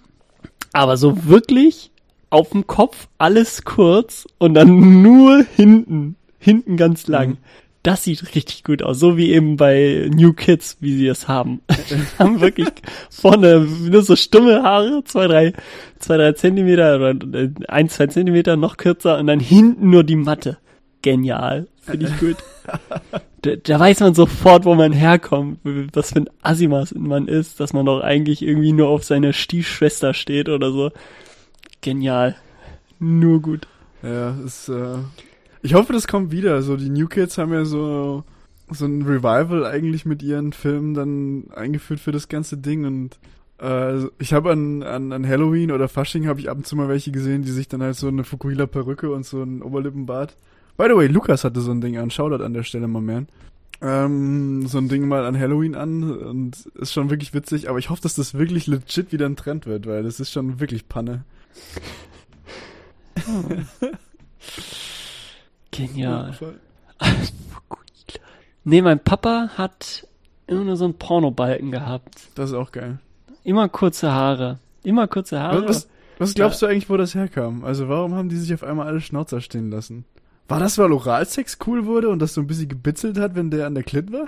Aber so wirklich auf dem Kopf alles kurz und dann nur hinten, hinten ganz lang. Mhm. Das sieht richtig gut aus, so wie eben bei New Kids, wie sie es haben. haben wirklich vorne nur so stumme Haare, zwei, drei, zwei, drei Zentimeter oder äh, ein, zwei Zentimeter noch kürzer und dann hinten nur die Matte. Genial, finde ich gut. Da, da weiß man sofort, wo man herkommt, was für ein Assimas man ist, dass man doch eigentlich irgendwie nur auf seine Stiefschwester steht oder so. Genial. Nur gut. Ja, ist, äh, ich hoffe, das kommt wieder. So, die New Kids haben ja so, so ein Revival eigentlich mit ihren Filmen dann eingeführt für das ganze Ding und Äh, ich habe an, an, an Halloween oder Fasching habe ich ab und zu mal welche gesehen, die sich dann halt so eine Fukuhila-Perücke und so ein Oberlippenbart. By the way, Lukas hatte so ein Ding an. Shoutout an der Stelle mal mehr. Ähm, so ein Ding mal an Halloween an und ist schon wirklich witzig, aber ich hoffe, dass das wirklich legit wieder ein Trend wird, weil das ist schon wirklich Panne. Genial. nee, mein Papa hat immer nur so einen Pornobalken gehabt. Das ist auch geil. Immer kurze Haare. Immer kurze Haare. Was, was glaubst du eigentlich, wo das herkam? Also warum haben die sich auf einmal alle Schnauzer stehen lassen? War das, weil Oralsex cool wurde und das so ein bisschen gebitzelt hat, wenn der an der Klit war?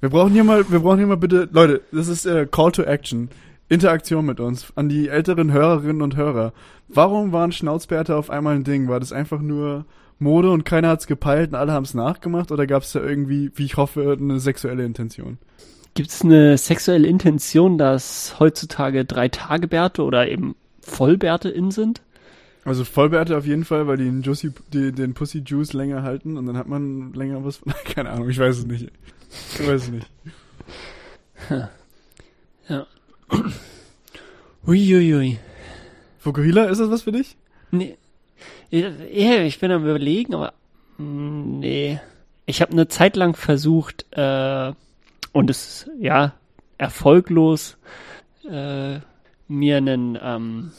Wir brauchen hier mal, wir brauchen hier mal bitte, Leute, das ist äh, Call to Action. Interaktion mit uns, an die älteren Hörerinnen und Hörer. Warum waren Schnauzbärte auf einmal ein Ding? War das einfach nur Mode und keiner hat's gepeilt und alle haben's nachgemacht? Oder gab's da irgendwie, wie ich hoffe, eine sexuelle Intention? Gibt's eine sexuelle Intention, dass heutzutage drei Tagebärte oder eben Vollbärte in sind? Also Vollbärte auf jeden Fall, weil die den, Juicy, die, den Pussy Juice länger halten und dann hat man länger was. Keine Ahnung, ich weiß es nicht. Ich weiß es nicht. Ja. Uiuiui. Fukuhila, ist das was für dich? Nee. Ja, ich bin am überlegen, aber mm, nee. Ich habe eine Zeit lang versucht, äh, und es ist ja erfolglos, äh, mir einen, ähm,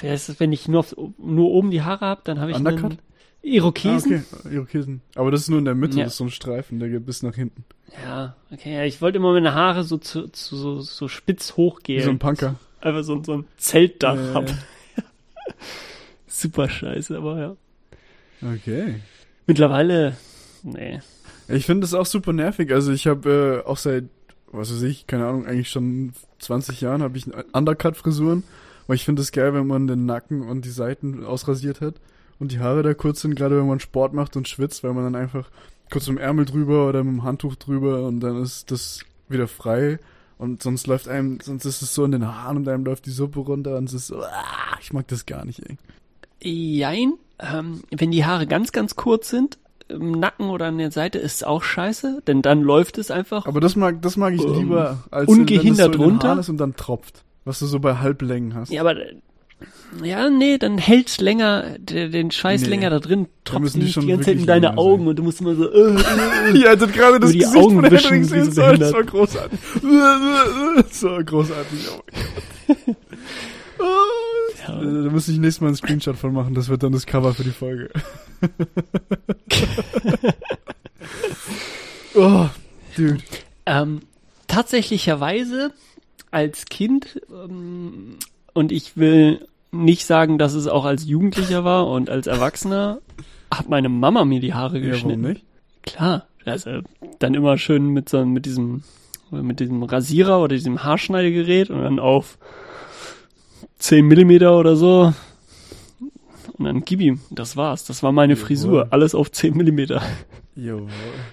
wer ist wenn ich nur, auf, nur oben die Haare habe, dann habe ich Undercut? einen Irokesen. Ah, okay, Irokesen. Aber das ist nur in der Mitte, ja. das ist so ein Streifen, der geht bis nach hinten. Ja, okay, ja, ich wollte immer meine Haare so zu, zu so, so spitz hochgehen. Wie so ein Punker. Einfach so, so ein Zeltdach äh. hab. Super scheiße, aber ja. Okay. Mittlerweile, nee. Ich finde das auch super nervig. Also ich habe äh, auch seit, was weiß ich, keine Ahnung, eigentlich schon 20 Jahren habe ich Undercut-Frisuren. Weil ich finde es geil, wenn man den Nacken und die Seiten ausrasiert hat und die Haare da kurz sind, gerade wenn man Sport macht und schwitzt, weil man dann einfach kurz mit dem Ärmel drüber oder mit dem Handtuch drüber und dann ist das wieder frei. Und sonst läuft einem, sonst ist es so in den Haaren und einem läuft die Suppe runter und es ist so, ah, ich mag das gar nicht, ey. Jein, ähm, wenn die Haare ganz, ganz kurz sind, im Nacken oder an der Seite ist es auch scheiße, denn dann läuft es einfach. Aber das mag, das mag ich ähm, lieber, als ungehindert wenn so runter ist und dann tropft. Was du so bei Halblängen hast. Ja, aber ja, nee, dann hält's länger, den Scheiß nee, länger da drin, tropft nicht die, ganze Zeit in deine Augen sein. und du musst immer so, äh, äh, Ja, also gerade das Gesicht Augen von wischen, Henrik sehen so soll, das war großartig. so großartig, oh mein Gott. Ja. Da muss ich nächstes Mal einen Screenshot von machen, das wird dann das Cover für die Folge. oh, dude. Ähm, tatsächlicherweise als Kind ähm, und ich will nicht sagen, dass es auch als Jugendlicher war und als Erwachsener hat meine Mama mir die Haare geschnitten. Ja, nicht? Klar, also dann immer schön mit so mit diesem mit diesem Rasierer oder diesem Haarschneidegerät und dann auf 10 Millimeter oder so und dann gib ihm, das war's. Das war meine Jawohl. Frisur, alles auf 10 Millimeter. Jawohl.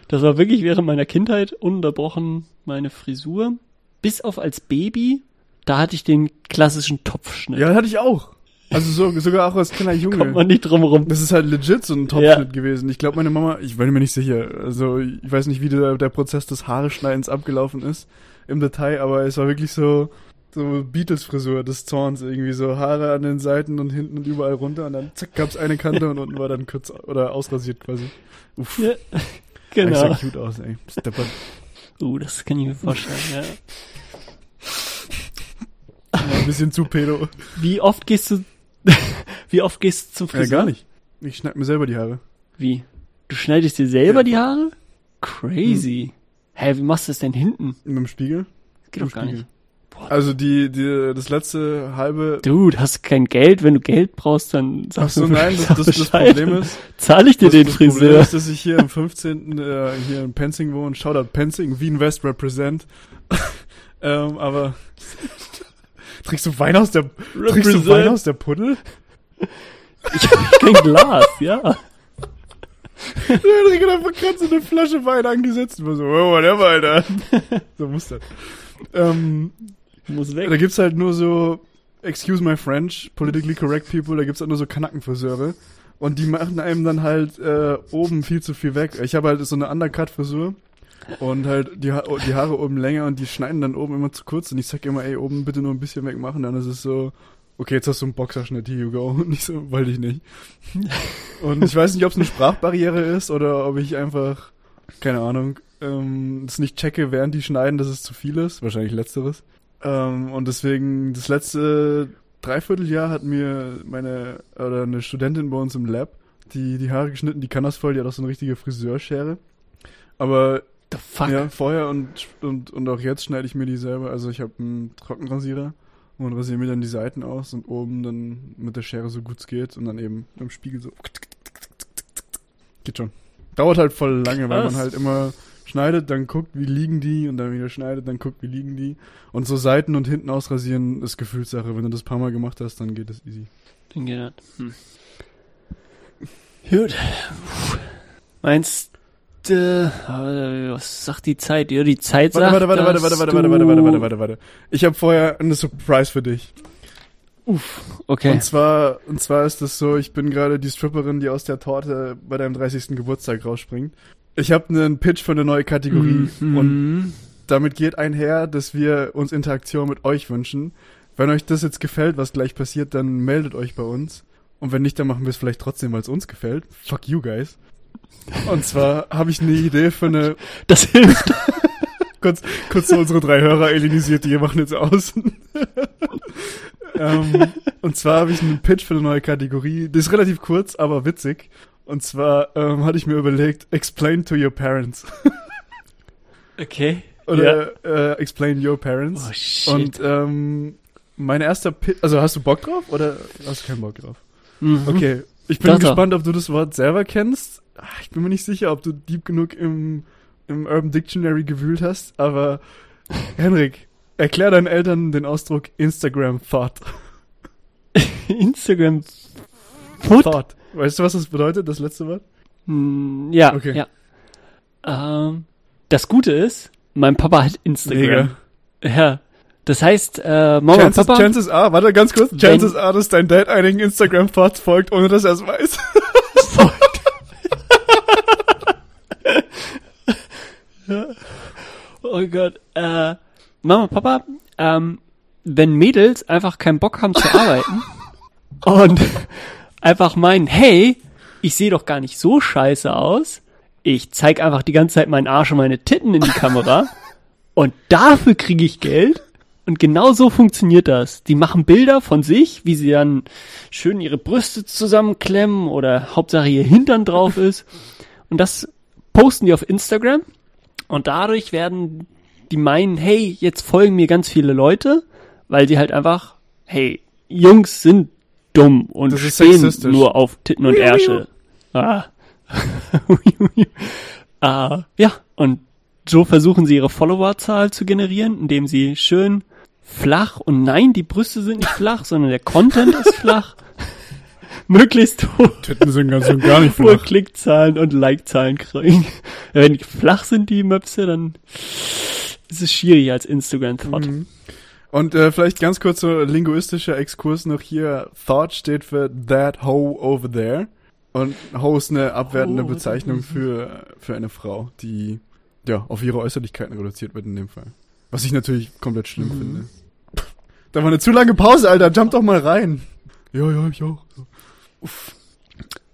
Das war wirklich während meiner Kindheit ununterbrochen meine Frisur. Bis auf als Baby da hatte ich den klassischen Topfschnitt. Ja, hatte ich auch. Also so, sogar auch als kleiner Junge. Kommt man nicht drum rum. Das ist halt legit so ein Topfschnitt ja. gewesen. Ich glaube, meine Mama, ich bin mir nicht sicher. Also ich weiß nicht, wie der, der Prozess des Haareschneidens abgelaufen ist im Detail, aber es war wirklich so so Beatles-Frisur des Zorns irgendwie so Haare an den Seiten und hinten und überall runter und dann zack gab's eine Kante und unten war dann kurz oder ausrasiert quasi. Uff. Ja, genau. Das sah cute aus, ey. Steppert. Uh, das kann ich mir vorstellen, ja. Ein bisschen zu pedo. Wie oft gehst du, wie oft gehst du zum Friseur? Ja, gar nicht. Ich schneide mir selber die Haare. Wie? Du schneidest dir selber ja. die Haare? Crazy. Hm. Hä, wie machst du das denn hinten? Mit dem Spiegel? Das geht doch gar Spiegel. nicht. Also die, die, das letzte halbe. Dude, hast kein Geld. Wenn du Geld brauchst, dann sagst Ach so, du nein, das, das, das Problem ist. Zahle ich dir das, den das Friseur. Problem ist, dass ich hier am 15. Äh, hier in Penzing wohne. Shoutout Penzing, Wien West represent. ähm, aber Trinkst du Wein aus der, trinkst du Wein aus der Puddel? Ich hab kein Glas, ja. Der hat einfach gerade so eine Flasche Wein angesetzt und war so, oh, whatever, Alter. so muss das. Ähm, muss weg. Da gibt's halt nur so, excuse my French, politically correct people, da gibt's halt nur so Kanackenfriseure. Und die machen einem dann halt äh, oben viel zu viel weg. Ich habe halt so eine Undercut-Frisur. Und halt die, ha die Haare oben länger und die schneiden dann oben immer zu kurz und ich sag immer, ey, oben bitte nur ein bisschen wegmachen, dann ist es so, okay, jetzt hast du einen Boxerschnitt, here you go. Und ich so, wollte ich nicht. Und ich weiß nicht, ob es eine Sprachbarriere ist oder ob ich einfach, keine Ahnung, ähm, es nicht checke, während die schneiden, dass es zu viel ist. Wahrscheinlich letzteres. Ähm, und deswegen, das letzte Dreivierteljahr hat mir meine, oder eine Studentin bei uns im Lab, die die Haare geschnitten, die kann das voll, die hat auch so eine richtige Friseurschere. Aber The fuck? ja, vorher und, und, und auch jetzt schneide ich mir die selber. Also ich habe einen Trockenrasierer und rasiere mir dann die Seiten aus und oben dann mit der Schere so gut es geht und dann eben im Spiegel so. Geht schon. Dauert halt voll lange, weil man Krass. halt immer schneidet, dann guckt, wie liegen die und dann wieder schneidet, dann guckt, wie liegen die. Und so Seiten und hinten ausrasieren ist Gefühlssache. Wenn du das paar Mal gemacht hast, dann geht es easy. Dann geht das. Hm. Gut. Meinst du, äh, was sagt die Zeit? Ja, die Zeit Warte, sagt, warte, warte, warte, dass warte, warte, warte, warte, warte, warte, warte. Ich habe vorher eine Surprise für dich. Okay. Und zwar, und zwar ist es so, ich bin gerade die Stripperin, die aus der Torte bei deinem 30. Geburtstag rausspringt. Ich habe einen Pitch für eine neue Kategorie Mhm. und damit geht einher, dass wir uns Interaktion mit euch wünschen. Wenn euch das jetzt gefällt, was gleich passiert, dann meldet euch bei uns. Und wenn nicht, dann machen wir es vielleicht trotzdem, weil es uns gefällt. Fuck you guys. Und zwar habe ich eine Idee für eine das hilft. kurz, kurz so unsere drei Hörer elinisiert, die machen jetzt aus. ähm, und zwar habe ich einen Pitch für eine neue Kategorie. Die ist relativ kurz, aber witzig. Und zwar ähm, hatte ich mir überlegt, explain to your parents. Okay. Oder äh, explain your parents. Oh shit. und ähm, mein erster Pitch, also hast du Bock drauf oder hast du keinen Bock drauf? Mhm. Okay, ich bin doch. gespannt, ob du das Wort selber kennst. Ah, Ich bin mir nicht sicher, ob du deep genug im, im Urban Dictionary gewühlt hast, aber Henrik, erklär deinen Eltern den Ausdruck Instagram Thought. Instagram. Thought. Weißt du, was das bedeutet, das letzte Wort? Hm, Ja, Okay. ja. Ähm, das Gute ist, mein Papa hat Instagram. Ja. Das heißt, äh, Mama Chances, und Papa. Chances are, warte ganz kurz, Wenn- Chances are, dass dein Dad einigen Instagram Thoughts folgt, ohne dass er es weiß. Oh Gott. Äh, Mama und Papa, ähm, wenn Mädels einfach keinen Bock haben zu arbeiten und einfach meinen, hey, ich sehe doch gar nicht so scheiße aus. Ich zeig einfach die ganze Zeit meinen Arsch und meine Titten in die Kamera und dafür kriege ich Geld. Und genau so funktioniert das. Die machen Bilder von sich, wie sie dann schön ihre Brüste zusammenklemmen oder Hauptsache ihr Hintern drauf ist. Und das posten die auf Instagram. Und dadurch werden die meinen, hey, jetzt folgen mir ganz viele Leute, weil die halt einfach, hey, Jungs sind dumm und stehen nur auf Titten und Ärsche. Ah. ah. Ja, und so versuchen sie ihre Followerzahl zu generieren, indem sie schön flach und nein, die Brüste sind nicht flach, sondern der Content ist flach. Möglichst hoch Titten sind ganz und gar nicht hohe flach. Klickzahlen und Likezahlen kriegen. Wenn die flach sind, die Möpse, dann ist es schwierig als Instagram-Thought. Mhm. Und äh, vielleicht ganz kurz so linguistischer Exkurs noch hier. Thought steht für that hoe over there. Und hoe ist eine abwertende Hoe, Bezeichnung für, für eine Frau, die ja auf ihre Äußerlichkeiten reduziert wird in dem Fall. Was ich natürlich komplett schlimm Mhm. finde. Da war eine zu lange Pause, Alter. Jump doch mal rein. Ja, ja, ich auch.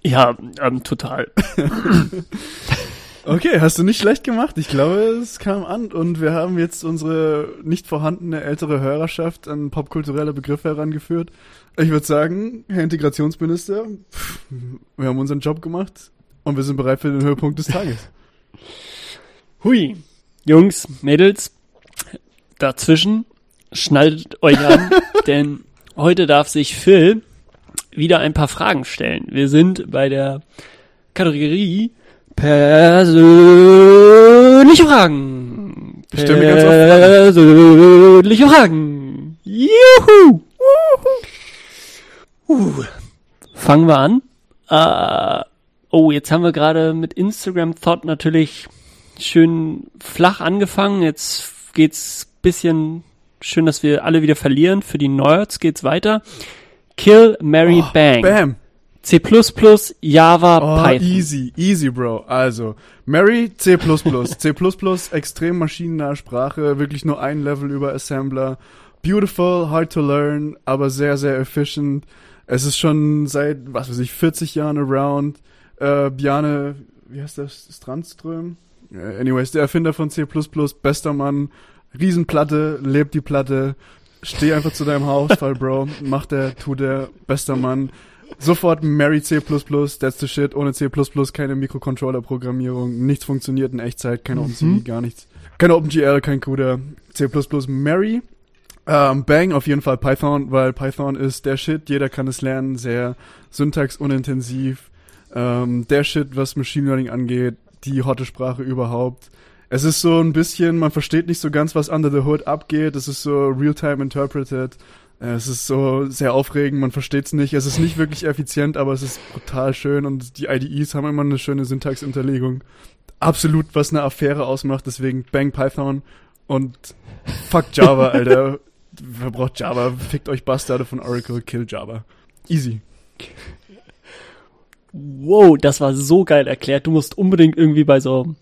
Ja, ähm, total. Okay, hast du nicht schlecht gemacht. Ich glaube, es kam an und wir haben jetzt unsere nicht vorhandene ältere Hörerschaft an popkulturelle Begriffe herangeführt. Ich würde sagen, Herr Integrationsminister, wir haben unseren Job gemacht und wir sind bereit für den Höhepunkt des Tages. Hui. Jungs, Mädels, dazwischen schnallt euch an, denn heute darf sich Phil wieder ein paar Fragen stellen. Wir sind bei der Kategorie persönliche Fragen. Ich mir ganz oft. Persönliche Fragen. Juhu! Uh. Fangen wir an. Äh, oh, jetzt haben wir gerade mit Instagram Thought natürlich schön flach angefangen. Jetzt geht's bisschen schön, dass wir alle wieder verlieren. Für die Nerds geht's weiter. Kill, Mary, Oh, Bang. Bam. C++, Java, Oh, Python. easy, easy, Bro. Also, Mary, C++. C++, extrem maschinennahe Sprache, wirklich nur ein Level über Assembler. Beautiful, hard to learn, aber sehr, sehr efficient. Es ist schon seit, was weiß ich, 40 Jahren around. Äh, Bjarne, wie heißt das, Strandström? Äh, anyways, der Erfinder von C++, bester Mann, Riesenplatte, lebt die Platte. Steh einfach zu deinem Hausfall, Bro. Macht er, tut er, bester Mann. Sofort Mary C++, that's the shit. Ohne C++ keine Mikrocontroller-Programmierung. Nichts funktioniert in Echtzeit, keine OpenCV, Mhm. gar nichts. Keine OpenGL, kein CUDA. C++ Mary. Ähm, Bang auf jeden Fall Python, weil Python ist der Shit. Jeder kann es lernen, sehr syntaxunintensiv. Ähm, der Shit, was Machine Learning angeht. Die hotte Sprache überhaupt. Es ist so ein bisschen, man versteht nicht so ganz, was under the hood abgeht. Es ist so real-time interpreted. Äh, Es ist so sehr aufregend, man versteht es nicht. Es ist nicht wirklich effizient, aber es ist brutal schön und die IDEs haben immer eine schöne Syntaxinterlegung. Absolut, was eine Affäre ausmacht, deswegen Bang Python und fuck Java, Alter. Wer braucht Java? Fickt euch Bastarde von Oracle, kill Java. Easy. Wow, das war so geil erklärt. Du musst unbedingt irgendwie bei so,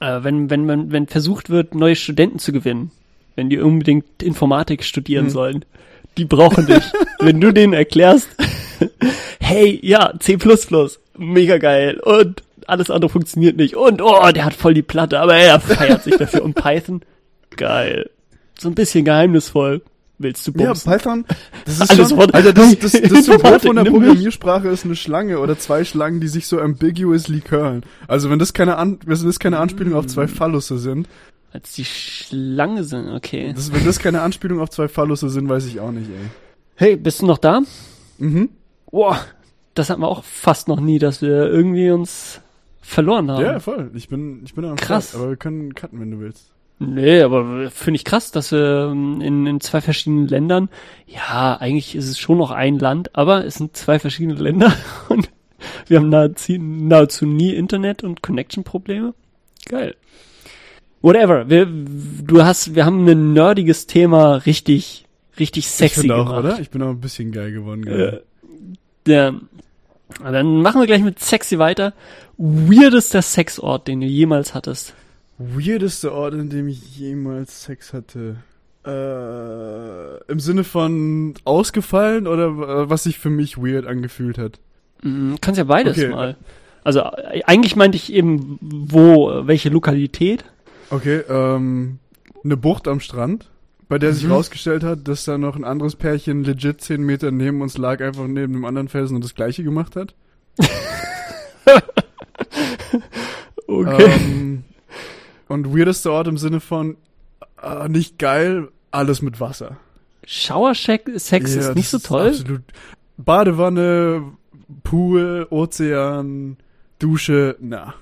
äh, wenn, wenn man, wenn versucht wird, neue Studenten zu gewinnen, wenn die unbedingt Informatik studieren Mhm. sollen, die brauchen dich. wenn du denen erklärst, hey, ja, C++, mega geil und alles andere funktioniert nicht und oh, der hat voll die Platte, aber er feiert sich dafür und Python, geil. So ein bisschen geheimnisvoll. Willst du Ja, bumsen? Python, das ist Alles schon, Wort- Alter, das, das, das Symbol Informatik, von der. Programmiersprache ist eine Schlange oder zwei Schlangen, die sich so ambiguously curlen. Also wenn das keine, An wenn das keine Anspielung auf zwei Phallusse sind, Als die Schlange sind, okay. das, wenn das keine Anspielung auf zwei Phallusse sind, weiß ich auch nicht, ey. Hey, bist du noch da? Mhm. Boah, das hatten wir auch fast noch nie, dass wir irgendwie uns verloren haben. Ja, voll. Ich bin, ich bin am Krass. Start, aber wir können cutten, wenn du willst. Nee, aber finde ich krass, dass wir ähm, in, in zwei verschiedenen Ländern, ja, eigentlich ist es schon noch ein Land, aber es sind zwei verschiedene Länder und wir haben nahezu, nahezu nie Internet- und Connection-Probleme. Geil. Whatever, wir, du hast, wir haben ein nerdiges Thema richtig, richtig ich sexy finde auch, gemacht. oder? Ich bin auch ein bisschen geil geworden. Äh, gerade. der, dann machen wir gleich mit sexy weiter. Weirdester Sexort, den du jemals hattest. Weirdeste Ort, in dem ich jemals Sex hatte. Äh, Im Sinne von ausgefallen oder äh, was sich für mich weird angefühlt hat? Mm, Kannst ja beides Okay. mal. Also äh, eigentlich meinte ich eben, wo, äh, welche Lokalität. Okay, ähm, eine Bucht am Strand, bei der sich Mhm. rausgestellt hat, dass da noch ein anderes Pärchen legit 10 Meter neben uns lag, einfach neben dem anderen Felsen und das gleiche gemacht hat. Ähm, und weirdeste Ort im Sinne von äh, nicht geil, alles mit Wasser. Shower-Sex Sex Ja, ist nicht so toll. Absolut. Badewanne, Pool, Ozean, Dusche, na.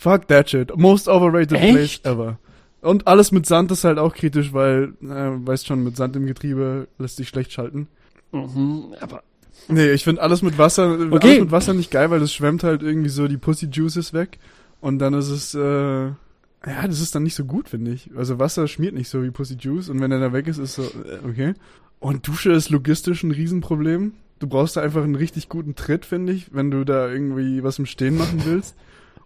Fuck that shit. Most overrated Echt? place ever. Und alles mit Sand ist halt auch kritisch, weil, äh, weißt schon, mit Sand im Getriebe lässt sich schlecht schalten. Mhm, aber Nee, ich finde alles mit Wasser, Okay. alles mit Wasser nicht geil, weil es schwemmt halt irgendwie so die Pussy Juices weg. Und dann ist es, äh, ja, das ist dann nicht so gut, finde ich. Also Wasser schmiert nicht so wie Pussy Juice und wenn er da weg ist, ist so, äh, okay. Und Dusche ist logistisch ein Riesenproblem. Du brauchst da einfach einen richtig guten Tritt, finde ich, wenn du da irgendwie was im Stehen machen willst.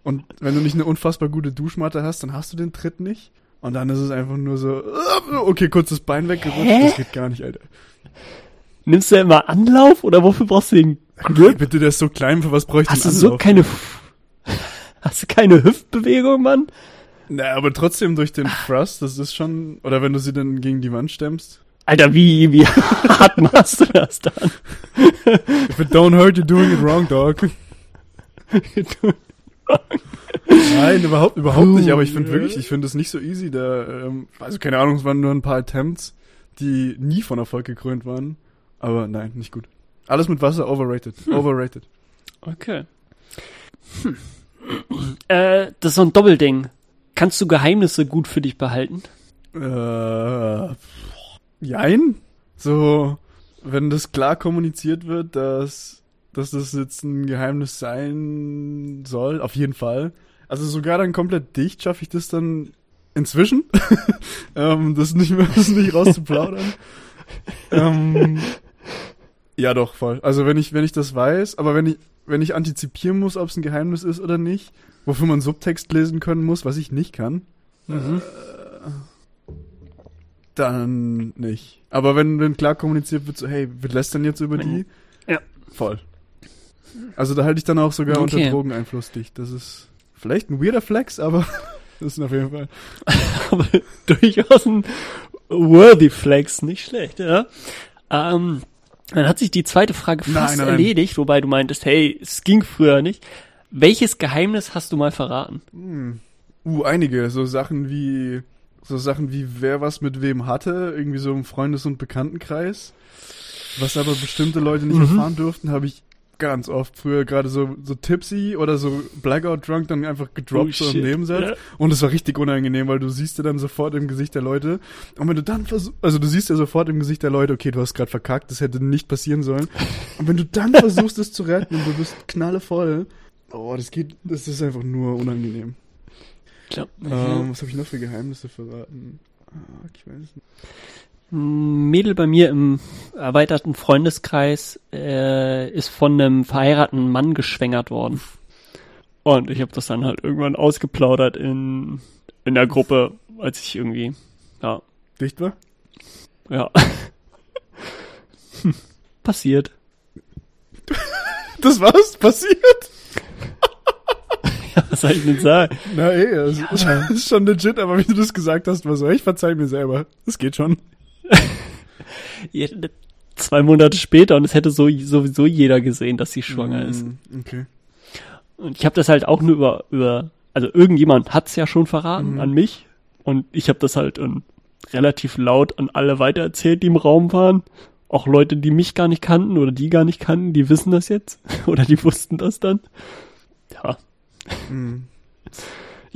Und wenn du nicht eine unfassbar gute Duschmatte hast, dann hast du den Tritt nicht. Und dann ist es einfach nur so, äh, okay, kurzes Bein weggerutscht, Hä? das geht gar nicht, Alter. nimmst du immer Anlauf oder wofür brauchst du den Okay, Grip? bitte, der ist so klein, für was bräuchte ich Hast du so keine, hast du keine Hüftbewegung, Mann? Na, aber trotzdem durch den Thrust, das ist schon, oder wenn du sie dann gegen die Wand stemmst. Alter, wie, wie hart machst du das dann? If it don't hurt, you're doing it wrong, dog. Nein, überhaupt, überhaupt nicht, aber ich finde wirklich, ich finde es nicht so easy, da, ähm, also keine Ahnung, es waren nur ein paar Attempts, die nie von Erfolg gekrönt waren, aber nein, nicht gut. Alles mit Wasser, overrated, overrated. Okay. Hm. Äh, das ist so ein Doppelding. Kannst du Geheimnisse gut für dich behalten? Äh, jein? So, wenn das klar kommuniziert wird, dass, dass das jetzt ein Geheimnis sein soll, auf jeden Fall. Also sogar dann komplett dicht schaffe ich das dann inzwischen, ähm, das nicht mehr, das nicht rauszuplaudern. ähm, Ja, doch, voll. Also wenn ich, wenn ich das weiß, aber wenn ich, wenn ich antizipieren muss, ob es ein Geheimnis ist oder nicht, wofür man Subtext lesen können muss, was ich nicht kann, Mhm. dann nicht. Aber wenn, wenn klar kommuniziert wird, so, hey, wir lästern jetzt über die, Ja. voll. Also da halte ich dann auch sogar Okay. unter Drogeneinfluss dicht. Das ist vielleicht ein weirder Flex, aber das ist auf jeden Fall. Aber durchaus ein worthy Flex, nicht schlecht, ja. Ähm, dann hat sich die zweite Frage fast nein, nein. erledigt, wobei du meintest, hey, es ging früher nicht. Welches Geheimnis hast du mal verraten? Hm. Uh, einige. So Sachen wie, so Sachen wie, wer was mit wem hatte, irgendwie so im Freundes- und Bekanntenkreis. Was aber bestimmte Leute nicht Mhm. erfahren durften, habe ich ganz oft früher gerade so, so tipsy oder so blackout drunk dann einfach gedroppt Oh, so im. Nebensatz. Ja. Und es war richtig unangenehm, weil du siehst ja dann sofort im Gesicht der Leute. Und wenn du dann versuchst, also du siehst ja sofort im Gesicht der Leute, okay, du hast gerade verkackt, das hätte nicht passieren sollen. Und wenn du dann versuchst, es zu retten und du bist knallevoll, oh, das geht, das ist einfach nur unangenehm. Klar. Ähm, was habe ich noch für Geheimnisse verraten? Ah, ich weiß nicht. Ein Mädel bei mir im erweiterten Freundeskreis äh, ist von einem verheirateten Mann geschwängert worden. Und ich habe das dann halt irgendwann ausgeplaudert in, in der Gruppe, als ich irgendwie, ja, Dicht war? ja. Hm, Passiert. Das war's? Passiert? Ja, was soll ich denn sagen? Na eh, das ist schon legit, aber wie du das gesagt hast, war so, ich verzeih mir selber. Das geht schon. Zwei Monate später und es hätte so, sowieso jeder gesehen, dass sie schwanger ist. Mm, Okay. Und ich habe das halt auch nur über, über also irgendjemand hat's ja schon verraten Mhm. an mich und ich habe das halt ähm, relativ laut an alle weitererzählt, die im Raum waren. Auch Leute, die mich gar nicht kannten oder die gar nicht kannten, die wissen das jetzt oder die wussten das dann. Ja, Mm.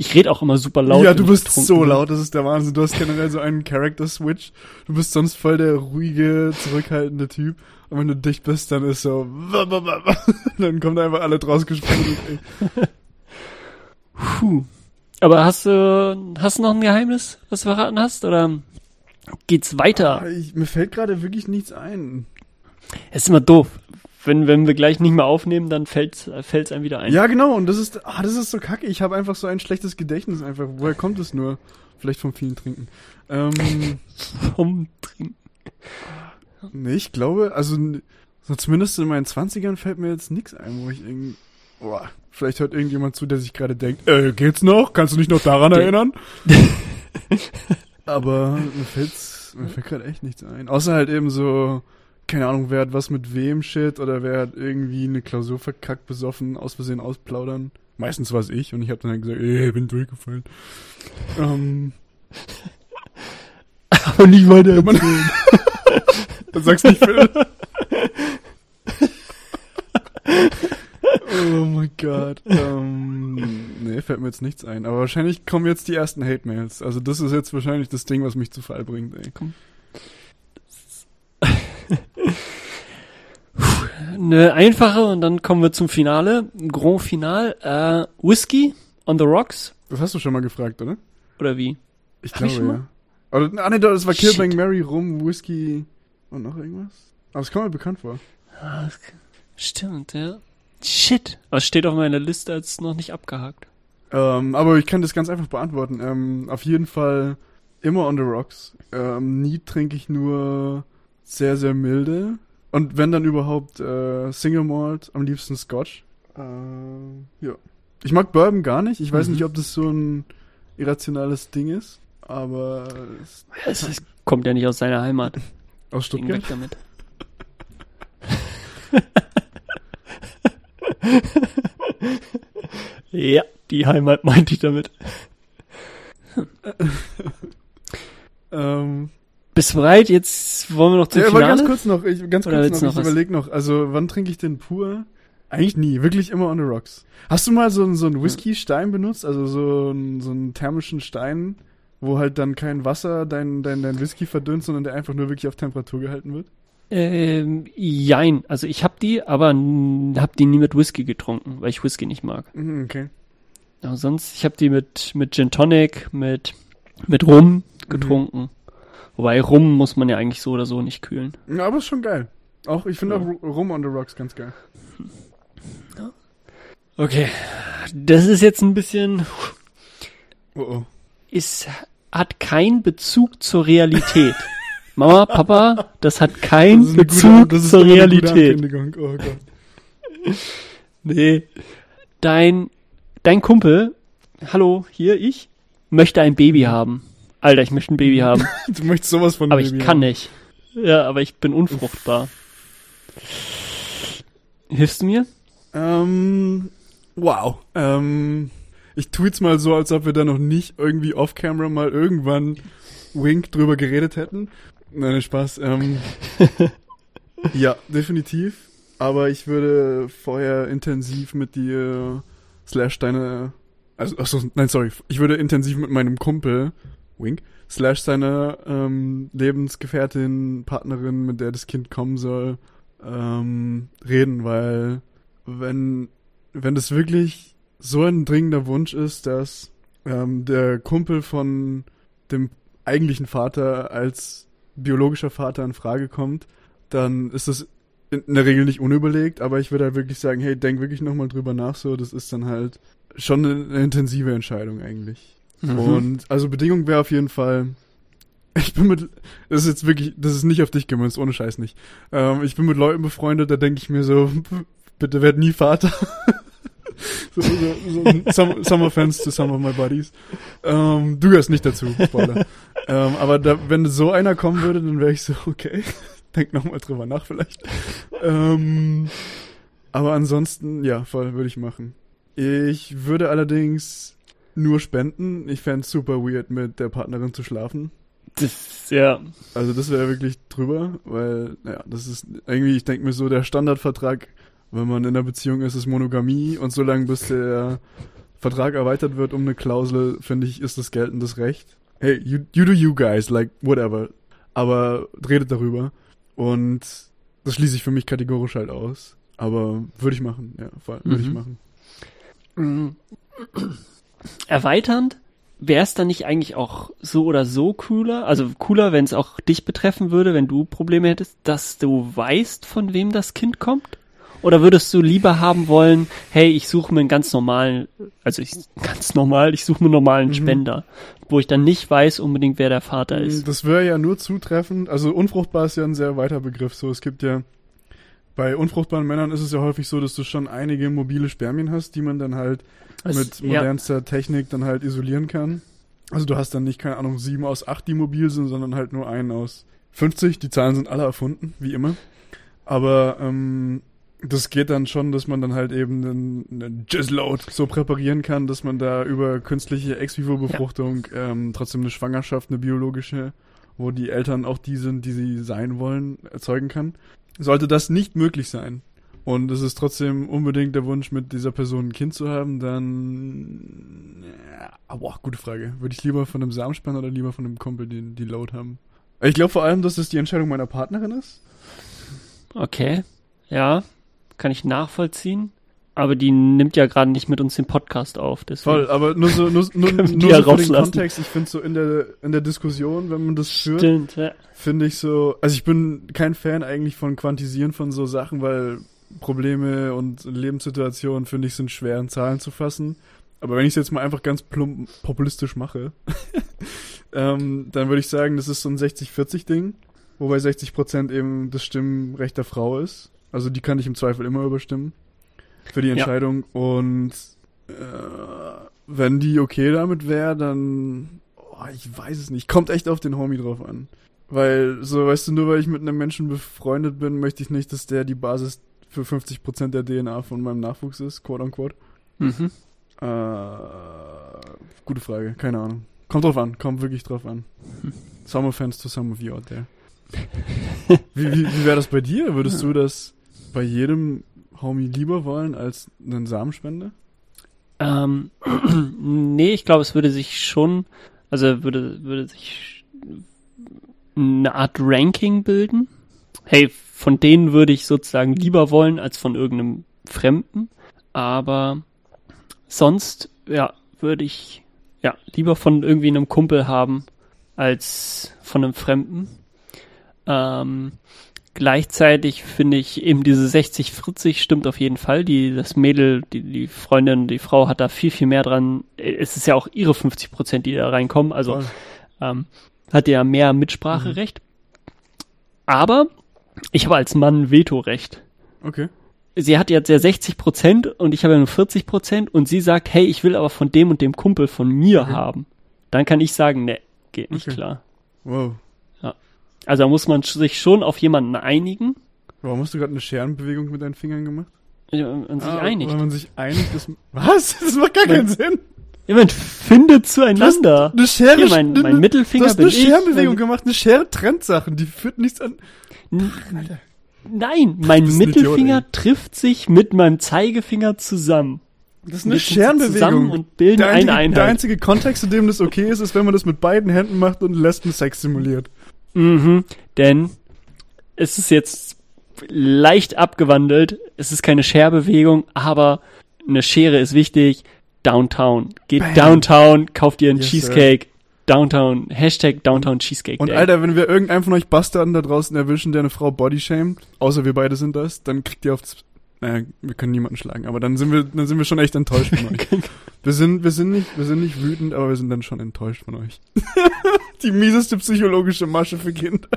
Ich rede auch immer super laut. ja, du bist so laut, das ist der Wahnsinn. Du hast generell so einen Character-Switch. Du bist sonst voll der ruhige, zurückhaltende Typ. Und wenn du dicht bist, dann ist so, dann kommt einfach alle draus gesprungen. Puh. Aber hast du hast du noch ein Geheimnis, was du verraten hast oder geht's weiter? Ich, mir fällt gerade wirklich nichts ein. Es ist immer doof. Wenn, wenn wir gleich nicht mehr aufnehmen, dann fällt's, fällt's einem wieder ein. Ja, genau, und das ist, ah, das ist so kacke. Ich habe einfach so ein schlechtes Gedächtnis einfach. Woher kommt es nur? Vielleicht vom vielen Trinken. Ähm, Vom Trinken. nee, ich glaube, also so zumindest in meinen 20ern fällt mir jetzt nichts ein, wo ich irgendwie, boah, vielleicht hört irgendjemand zu, der sich gerade denkt, äh, geht's noch? Kannst du dich noch daran erinnern? Aber mir fällt's, mir fällt gerade echt nichts ein. Außer halt eben so, keine Ahnung, wer hat was mit wem Shit oder wer hat irgendwie eine Klausur verkackt, besoffen, aus Versehen ausplaudern. Meistens war es ich und ich habe dann halt gesagt, ey, ich bin durchgefallen. Ähm, Aber nicht weiter. man, dann sagst nicht Phil. oh mein Gott. Ähm, nee, fällt mir jetzt nichts ein. Aber wahrscheinlich kommen jetzt die ersten Hate-Mails. Also das ist jetzt wahrscheinlich das Ding, was mich zu Fall bringt, ey. Eine einfache und dann kommen wir zum Finale. Grand Final. Äh, Whisky on the Rocks? Das hast du schon mal gefragt, oder? Oder wie? Ich Hab glaube, ich schon ja. Oder, ah, nee, das war Shit. Killbang Mary, Rum, Whisky und noch irgendwas. Aber es kommt mir bekannt vor. Ah, Stimmt, ja. Shit. Was steht auf meiner Liste als noch nicht abgehakt? Ähm, aber ich kann das ganz einfach beantworten. Ähm, auf jeden Fall immer on the rocks. Ähm, nie trinke ich nur sehr, sehr milde. Und wenn dann überhaupt äh, Single Malt, am liebsten Scotch. Äh, ja. Ich mag Bourbon gar nicht. Ich weiß Mhm. nicht, ob das so ein irrationales Ding ist. Aber es, Es, es kommt ja nicht aus seiner Heimat. aus Stuttgart. weg damit. ja, die Heimat meinte ich damit. Ähm, Bist du bereit? Jetzt wollen wir noch zum ja, aber Finale. ganz kurz noch, ich, ganz Oder kurz noch, ich noch was? überlege noch, also wann trinke ich den pur? Eigentlich nie, wirklich immer on the rocks. Hast du mal so, einen- so einen Whisky-Stein benutzt, also so einen, so einen thermischen Stein, wo halt dann kein Wasser dein, dein, dein Whisky verdünnt, sondern der einfach nur wirklich auf Temperatur gehalten wird? Ähm, jein. Also ich hab die, aber hab die nie mit Whisky getrunken, weil ich Whisky nicht mag. Mhm, okay. Aber sonst, ich hab die mit, mit Gin Tonic, mit, mit Rum getrunken. Wobei Rum muss man ja eigentlich so oder so nicht kühlen. Ja, aber ist schon geil. Auch, ich finde auch Rum on the Rocks ganz geil. Okay. Das ist jetzt ein bisschen. Oh oh. Ist, hat keinen Bezug zur Realität. Mama, Papa, das hat keinen Das Bezug gute- das ist zur immer eine gute Realität. Oh Gott. Nee. Dein, dein Kumpel, hallo, hier ich, möchte ein Baby haben. Alter, ich möchte ein Baby haben. Du möchtest sowas von aber Baby ich kann haben. nicht. Ja, aber ich bin unfruchtbar. Hilfst du mir? Ähm, wow. Ähm, ich tue jetzt mal so, als ob wir da noch nicht irgendwie off-camera mal irgendwann wink drüber geredet hätten. Nein, Spaß. Ähm, ja, definitiv. Aber ich würde vorher intensiv mit dir slash deine, also, achso, nein, sorry. Ich würde intensiv mit meinem Kumpel, wink, slash seiner ähm, Lebensgefährtin, Partnerin, mit der das Kind kommen soll, ähm, reden, weil wenn, wenn das wirklich so ein dringender Wunsch ist, dass ähm, der Kumpel von dem eigentlichen Vater als biologischer Vater in Frage kommt, dann ist das in der Regel nicht unüberlegt, aber ich würde halt wirklich sagen, hey, denk wirklich nochmal drüber nach, so, das ist dann halt schon eine intensive Entscheidung eigentlich. Mhm. Und also Bedingung wäre auf jeden Fall, ich bin mit, das ist jetzt wirklich, das ist nicht auf dich gemünzt, ohne Scheiß nicht. Ähm, ich bin mit Leuten befreundet, da denke ich mir so, bitte werd nie Vater. so, so, so some, Summer Fans to some of my buddies. Ähm, du gehörst nicht dazu, Spoiler. ähm, aber da, wenn so einer kommen würde, dann wäre ich so, okay, denk nochmal drüber nach vielleicht. Ähm, aber ansonsten, ja, voll, würde ich machen. Ich würde allerdings nur spenden. Ich fände super weird, mit der Partnerin zu schlafen. Das, ja. Also das wäre wirklich drüber, weil, ja, das ist irgendwie, ich denke mir so, der Standardvertrag, wenn man in einer Beziehung ist, ist Monogamie und solange bis der Vertrag erweitert wird um eine Klausel, finde ich, ist das geltendes Recht. Hey, you, you do you guys, like, whatever. Aber redet darüber. Und das schließe ich für mich kategorisch halt aus. Aber würde ich machen, ja, würde ich Mhm. machen. Erweiternd wäre es dann nicht eigentlich auch so oder so cooler? Also cooler, wenn es auch dich betreffen würde, wenn du Probleme hättest, dass du weißt, von wem das Kind kommt? Oder würdest du lieber haben wollen, hey, ich suche mir einen ganz normalen, also ich ganz normal, ich suche mir einen normalen Mhm. Spender, wo ich dann nicht weiß unbedingt, wer der Vater ist. Das wäre ja nur zutreffend. Also unfruchtbar ist ja ein sehr weiter Begriff. So, es gibt ja bei unfruchtbaren Männern ist es ja häufig so, dass du schon einige mobile Spermien hast, die man dann halt Es- mit ja, modernster Technik dann halt isolieren kann. Also du hast dann nicht, keine Ahnung, sieben aus acht, die mobil sind, sondern halt nur einen aus 50. Die Zahlen sind alle erfunden, wie immer. Aber ähm, das geht dann schon, dass man dann halt eben einen, einen Jizzload so präparieren kann, dass man da über künstliche Ex-Vivo-Befruchtung ähm, trotzdem eine Schwangerschaft, eine biologische, wo die Eltern auch die sind, die sie sein wollen, erzeugen kann. Sollte das nicht möglich sein und es ist trotzdem unbedingt der Wunsch, mit dieser Person ein Kind zu haben, dann ja, boah, gute Frage. Würde ich lieber von einem Samenspender oder lieber von einem Kumpel die, die Load haben? Ich glaube vor allem, dass es die Entscheidung meiner Partnerin ist. okay, ja, kann ich nachvollziehen. Aber die nimmt ja gerade nicht mit uns den Podcast auf. Deswegen. Voll, aber nur so, nur, nur, nur so ja für den. Kontext. Ich finde so in der, in der Diskussion, wenn man das führt, Stimmt, ja. finde ich so, also ich bin kein Fan eigentlich von Quantisieren von so Sachen, weil Probleme und Lebenssituationen, finde ich, sind schwer in Zahlen zu fassen. Aber wenn ich es jetzt mal einfach ganz plump populistisch mache, ähm, dann würde ich sagen, das ist so ein 60-40-Ding, wobei 60% eben das Stimmrecht der Frau ist. Also die kann ich im Zweifel immer überstimmen für die Ja. Entscheidung. Und äh, wenn die okay damit wäre, dann, oh, ich weiß es nicht, kommt echt auf den Homie drauf an. Weil, so, weißt du, nur weil ich mit einem Menschen befreundet bin, möchte ich nicht, dass der die Basis für 50% der DNA von meinem Nachwuchs ist, quote unquote. Mhm. Äh, gute Frage, keine Ahnung. Kommt drauf an, kommt wirklich drauf an. Some offense to some of you out there. wie wie, wie wäre das bei dir? Würdest du das bei jedem Homie lieber wollen als einen Samenspender? Ähm, nee, ich glaube, es würde sich schon, also würde, würde sich eine Art Ranking bilden. Hey, von denen würde ich sozusagen lieber wollen als von irgendeinem Fremden. Aber sonst, ja, würde ich ja lieber von irgendwie einem Kumpel haben als von einem Fremden. Ähm, Gleichzeitig finde ich eben diese 60-40 stimmt auf jeden Fall. Die, das Mädel, die, die Freundin, die Frau hat da viel, viel mehr dran. Es ist ja auch ihre 50 Prozent, die da reinkommen. Also Voll. ähm, hat ja mehr Mitspracherecht. Aber ich habe als Mann Vetorecht. Okay. Sie hat jetzt ja 60 Prozent und ich habe ja nur 40 Prozent und sie sagt, hey, ich will aber von dem und dem Kumpel von mir Okay. haben. Dann kann ich sagen, ne, geht nicht Okay. klar. Wow. Also da muss man sich schon auf jemanden einigen Warum hast du gerade eine Scherenbewegung mit deinen Fingern gemacht? und sich Ah, einigt. Weil man sich einigt, das, was? Das macht gar keinen Sinn. Jemand findet zueinander. Eine Schere, Hier, mein, eine- mein Mittelfinger du hast eine Scherenbewegung gemacht. Eine Schere trennt Sachen. Die führt nichts an. N- Nein, mein Mittelfinger Idiot, trifft sich mit meinem Zeigefinger zusammen. Das ist eine sind zusammen Scherenbewegung. und bilden der, eine einzige, Einheit. der einzige Kontext, in dem das okay ist, ist, wenn man das mit beiden Händen macht und Lesbensex simuliert. Mhm, denn es ist jetzt leicht abgewandelt. Es ist keine Scherbewegung, aber eine Schere ist wichtig. Downtown. Geht Bam. Downtown, kauft ihr einen Yes, Cheesecake. Downtown. Hashtag Downtown Cheesecake Und Day. Alter, wenn wir irgendeinen von euch Bastarden da draußen erwischen, der eine Frau bodyshamed, außer wir beide sind das, dann kriegt ihr aufs, naja, wir können niemanden schlagen, aber dann sind wir, dann sind wir schon echt enttäuscht von euch. Wir sind, wir sind nicht, wir sind nicht wütend, aber wir sind dann schon enttäuscht von euch. Die mieseste psychologische Masche für Kinder.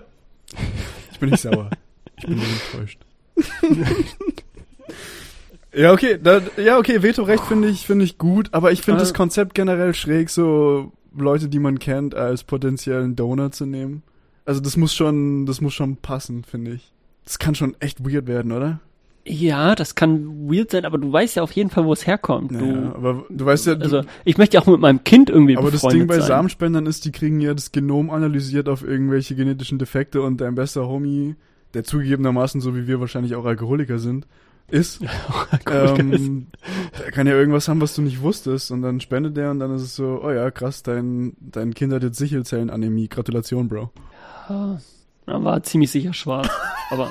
Ich bin nicht sauer. Ich bin nur enttäuscht. ja, okay, da, ja, okay, Vetorecht finde ich, finde ich gut, aber ich finde Äh. das Konzept generell schräg, so Leute, die man kennt, als potenziellen Donor zu nehmen. Also das muss schon, das muss schon passen, finde ich. Das kann schon echt weird werden, oder? Ja, das kann weird sein, aber du weißt ja auf jeden Fall, wo es herkommt. Ja, Du, aber du weißt ja, du, also ich möchte ja auch mit meinem Kind irgendwie aber das Ding bei sein. Samenspendern ist, die kriegen ja das Genom analysiert auf irgendwelche genetischen Defekte und dein bester Homie, der zugegebenermaßen, so wie wir wahrscheinlich auch Alkoholiker sind, ist, ähm, der kann ja irgendwas haben, was du nicht wusstest und dann spendet der und dann ist es so, oh ja, krass, dein, dein Kind hat jetzt Sichelzellenanämie, Gratulation, Bro. Ja, war ziemlich sicher schwarz, aber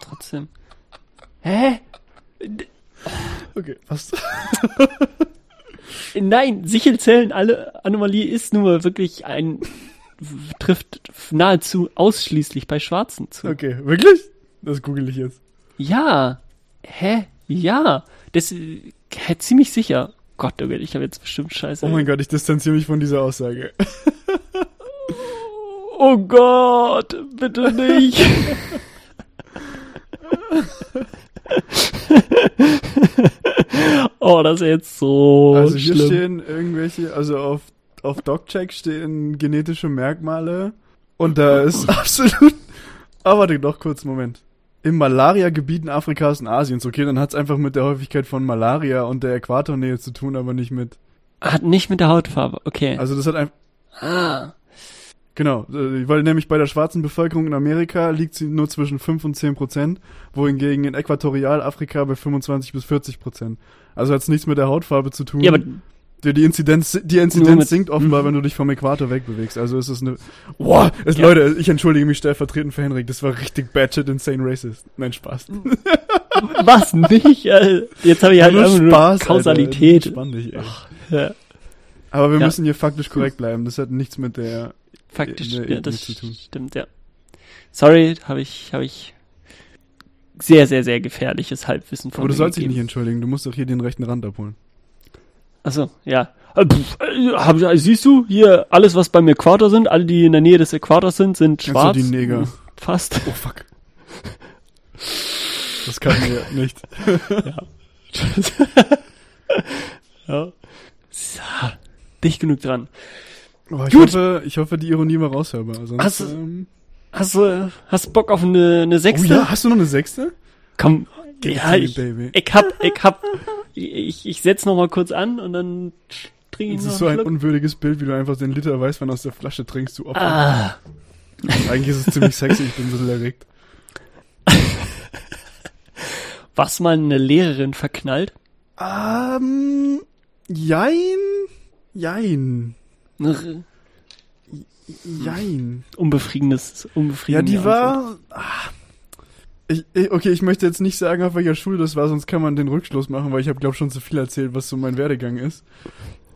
trotzdem. Hä? Okay, passt. Nein, Sichelzellen, alle Anomalie ist nur wirklich ein trifft nahezu ausschließlich bei Schwarzen zu. Okay, wirklich? Das google ich jetzt. Ja. Hä? Ja. Das hä, ziemlich sicher. Gott, oh Gott, ich habe jetzt bestimmt Scheiße. Oh mein Gott, ich distanziere mich von dieser Aussage. Oh Gott, bitte nicht. oh, das ist jetzt so Also hier schlimm. stehen irgendwelche, also auf, auf DocCheck stehen genetische Merkmale und da ist absolut. Aber warte doch kurz, Moment. In Malaria-Gebieten Afrikas und Asiens, okay, dann hat's einfach mit der Häufigkeit von Malaria und der Äquatornähe zu tun, aber nicht mit. Hat nicht mit der Hautfarbe, okay. Also das hat einfach. ah. Genau, äh, weil nämlich bei der schwarzen Bevölkerung in Amerika liegt sie nur zwischen 5 und 10 Prozent, wohingegen in Äquatorialafrika bei 25 bis 40 Prozent. Also hat's nichts mit der Hautfarbe zu tun. Ja, aber Die, die Inzidenz, die Inzidenz sinkt offenbar, Mhm. wenn du dich vom Äquator wegbewegst. Also ist es eine. Boah, es, Ja. Leute, ich entschuldige mich stellvertretend für Henrik. Das war richtig batshit insane racist. Nein, Spaß. was nicht? Äh, Jetzt habe ich halt Nur Spaß, Kausalität. Alter. Dich, ey. Ja, Aber wir Ja. müssen hier faktisch korrekt bleiben. Das hat nichts mit der. Faktisch, in der ja, das zu tun. stimmt, ja. Sorry, habe ich, habe ich sehr, sehr, sehr gefährliches Halbwissen von Aber du sollst dich nicht entschuldigen. Du musst doch hier den rechten Rand abholen. Achso, ja. Äh, pff, äh, hab, siehst du, hier alles, was beim Äquator sind, alle, die in der Nähe des Äquators sind, sind du schwarz. die Neger? Fast. Oh fuck. Das kann mir nicht. ja. So, dicht genug dran. Oh, ich, Gut. hoffe, ich hoffe, die Ironie war raushörbar. Sonst, Hast du- ähm, Hast du, hast Bock auf eine, eine oh sechste? ja, hast du noch eine sechste? Komm, Give it ja, ich, baby. ich hab, ich hab, ich, ich setz noch mal kurz an und dann trinke ich Das noch ist so ein Schluck. unwürdiges Bild, wie du einfach den Liter Weißwein aus der Flasche trinkst, du Opfer. Ah, Eigentlich ist es ziemlich sexy, ich bin ein bisschen erregt. was mal eine Lehrerin verknallt? Ähm, jein, jein, jein. Unbefriedigendes, Ja, unbefriedigende die war, ah, ich, ich, okay, ich möchte jetzt nicht sagen, auf welcher Schule das war, sonst kann man den Rückschluss machen, weil ich habe, glaube schon zu viel erzählt, was so mein Werdegang ist.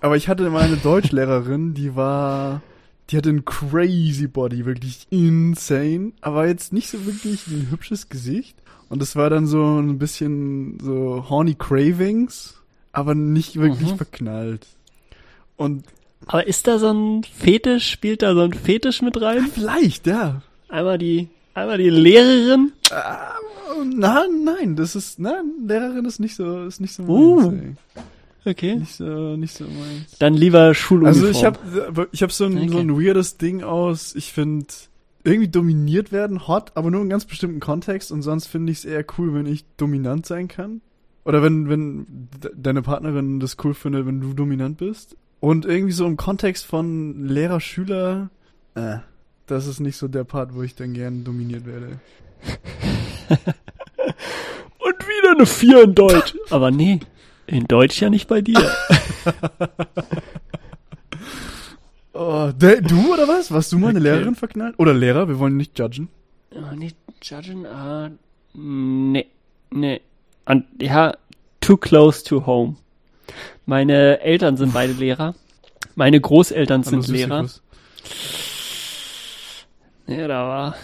Aber ich hatte mal eine Deutschlehrerin, die war, die hatte einen crazy Body, wirklich insane, aber jetzt nicht so wirklich ein hübsches Gesicht. Und es war dann so ein bisschen so horny Cravings, aber nicht wirklich Mhm. verknallt. Und Aber ist da so ein Fetisch, spielt da so ein Fetisch mit rein? vielleicht, ja. Einmal die, einmal die Lehrerin. Ah, na, nein, das ist, nein, Lehrerin ist nicht so, ist nicht so Uh. meins, ey. Okay. Nicht so, nicht so meins. Dann lieber Schuluniform. Also ich habe ich hab so, ein, so Okay. ein weirdes Ding aus, ich finde irgendwie dominiert werden hot, aber nur in ganz bestimmten Kontext und sonst finde ich es eher cool, wenn ich dominant sein kann. Oder wenn, wenn de- deine Partnerin das cool findet, wenn du dominant bist. Und irgendwie so im Kontext von Lehrer, Schüler, äh, das ist nicht so der Part, wo ich dann gern dominiert werde. Und wieder eine 4 in Deutsch. Aber nee, in Deutsch ja nicht bei dir. Oh, der, du oder was? Warst du mal eine Okay. Lehrerin verknallt? Oder Lehrer? Wir wollen nicht judgen. oh, nicht judgen, ah, nee, nee. Und ja, too close to home. Meine Eltern sind beide Lehrer. Meine Großeltern sind Hallo, Lehrer. Ja, da war,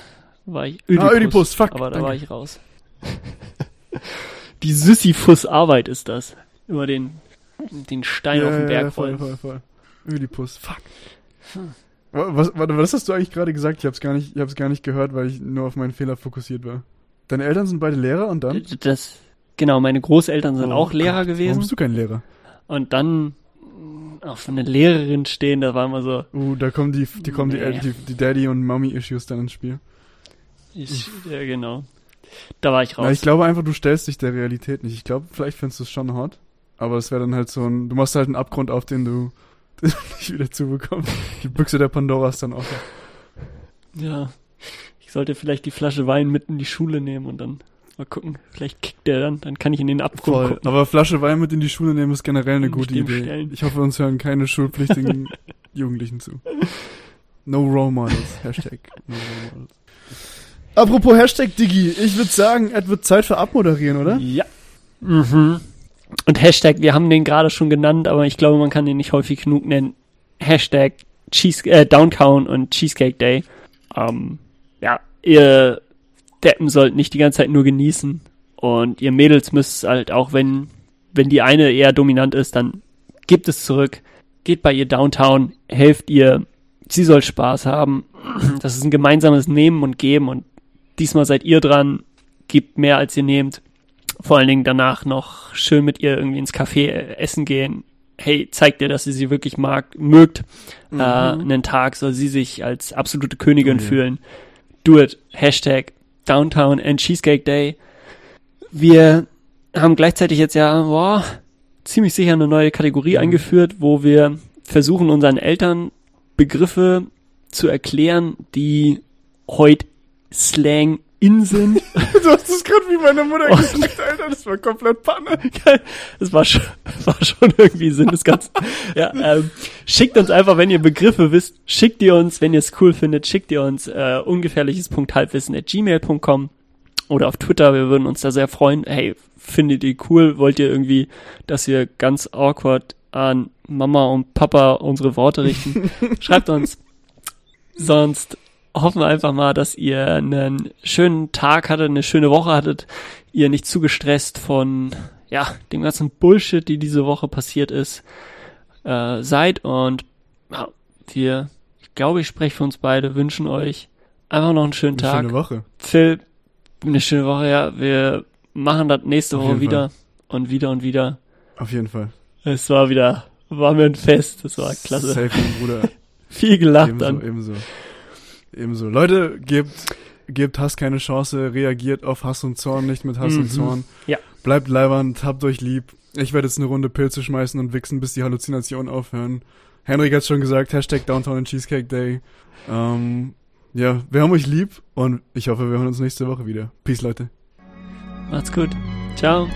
war ich Ah, Ödipus, fuck, aber da danke. war ich raus. Die Sisyphus-Arbeit ist das. Über den, den Stein auf den Berg voll, rollen. voll, voll. Ödipus, fuck. Wa- Was, warte, was hast du eigentlich gerade gesagt? Ich hab's gar nicht, ich hab's gar nicht gehört, weil ich nur auf meinen Fehler fokussiert war. Deine Eltern sind beide Lehrer und dann? Das, genau, meine Großeltern sind Oh auch Lehrer Gott, gewesen. Warum bist du kein Lehrer? Und dann mh, auf eine Lehrerin stehen, da war immer so, Uh, da kommen die, die kommen die, Nee. Die, die Daddy und Mommy Issues dann ins Spiel. ich, ja genau. Da war ich raus. Na, ich glaube einfach, du stellst dich der Realität nicht. Ich glaube, vielleicht findest du es schon hot, aber es wäre dann halt so ein, du machst halt einen Abgrund auf, den du den du nicht wieder zubekommst. Die Büchse der Pandora ist dann auch. ja. Ich sollte vielleicht die Flasche Wein mit in die Schule nehmen und dann mal gucken. Vielleicht kickt der dann, dann kann ich in den Abgrund Voll. gucken. Aber Flasche Wein mit in die Schule nehmen ist generell eine gute Idee. stellen. Ich hoffe, uns hören keine schulpflichtigen Jugendlichen zu. No Role Models. Hashtag No Role Models. Apropos Hashtag Digi, ich würde sagen, es wird Zeit für Abmoderieren, oder? Ja. Mhm. Und Hashtag, wir haben den gerade schon genannt, aber ich glaube, man kann den nicht häufig genug nennen. Hashtag Cheese, äh, Downtown und Cheesecake Day. Ähm, ja, ihr Deppen sollt nicht die ganze Zeit nur genießen. Und ihr Mädels müsst halt auch, wenn, wenn die eine eher dominant ist, dann gebt es zurück. Geht bei ihr Downtown, helft ihr. Sie soll Spaß haben. Das ist ein gemeinsames Nehmen und Geben und diesmal seid ihr dran. Gebt mehr als ihr nehmt vor allen Dingen danach noch schön mit ihr irgendwie ins Café äh, essen gehen. Hey, zeigt ihr, dass ihr sie wirklich mag, mögt. Mhm. Äh, einen Tag soll sie sich als absolute Königin ja. fühlen. Do it. Hashtag Downtown and Cheesecake Day. Wir haben gleichzeitig jetzt ja, boah, ziemlich sicher eine neue Kategorie Mhm. eingeführt, wo wir versuchen, unseren Eltern Begriffe zu erklären, die heute Slang in sind. Du hast es gerade wie meine Mutter Oh. gesagt, Alter, das war komplett Panne. Das war schon, war schon irgendwie Sinn des Ganzen. Ja, ähm, schickt uns einfach, wenn ihr Begriffe wisst, schickt ihr uns, wenn ihr es cool findet, schickt ihr uns äh, ungefährliches.halbwissen at gmail.com oder auf Twitter, wir würden uns da sehr freuen. Hey, findet ihr cool? Wollt ihr irgendwie, dass wir ganz awkward an Mama und Papa unsere Worte richten? Schreibt uns. Sonst hoffen wir einfach mal, dass ihr einen schönen Tag hattet, eine schöne Woche hattet, ihr nicht zu gestresst von ja, dem ganzen Bullshit, die diese Woche passiert ist, äh, seid und ja, wir, ich glaube, ich spreche für uns beide, wünschen euch einfach noch einen schönen Eine Tag. schöne Woche. Phil, eine schöne Woche, ja. Wir machen das nächste Auf Woche wieder und wieder und wieder. Auf jeden Fall. Es war wieder, war mir ein Fest, das war klasse. Safe, Bruder. Viel gelacht Ebenso, dann. ebenso. Ebenso. Leute, gebt, gebt Hass keine Chance, reagiert auf Hass und Zorn, nicht mit Hass Mhm. und Zorn. Ja. Bleibt leibernd, habt euch lieb. Ich werde jetzt eine Runde Pilze schmeißen und wichsen, bis die Halluzinationen aufhören. Henrik hat schon gesagt, Hashtag Downtown and Cheesecake Day. Ähm, ja, wir haben euch lieb und ich hoffe, wir hören uns nächste Woche wieder. Peace, Leute. Macht's gut. Ciao.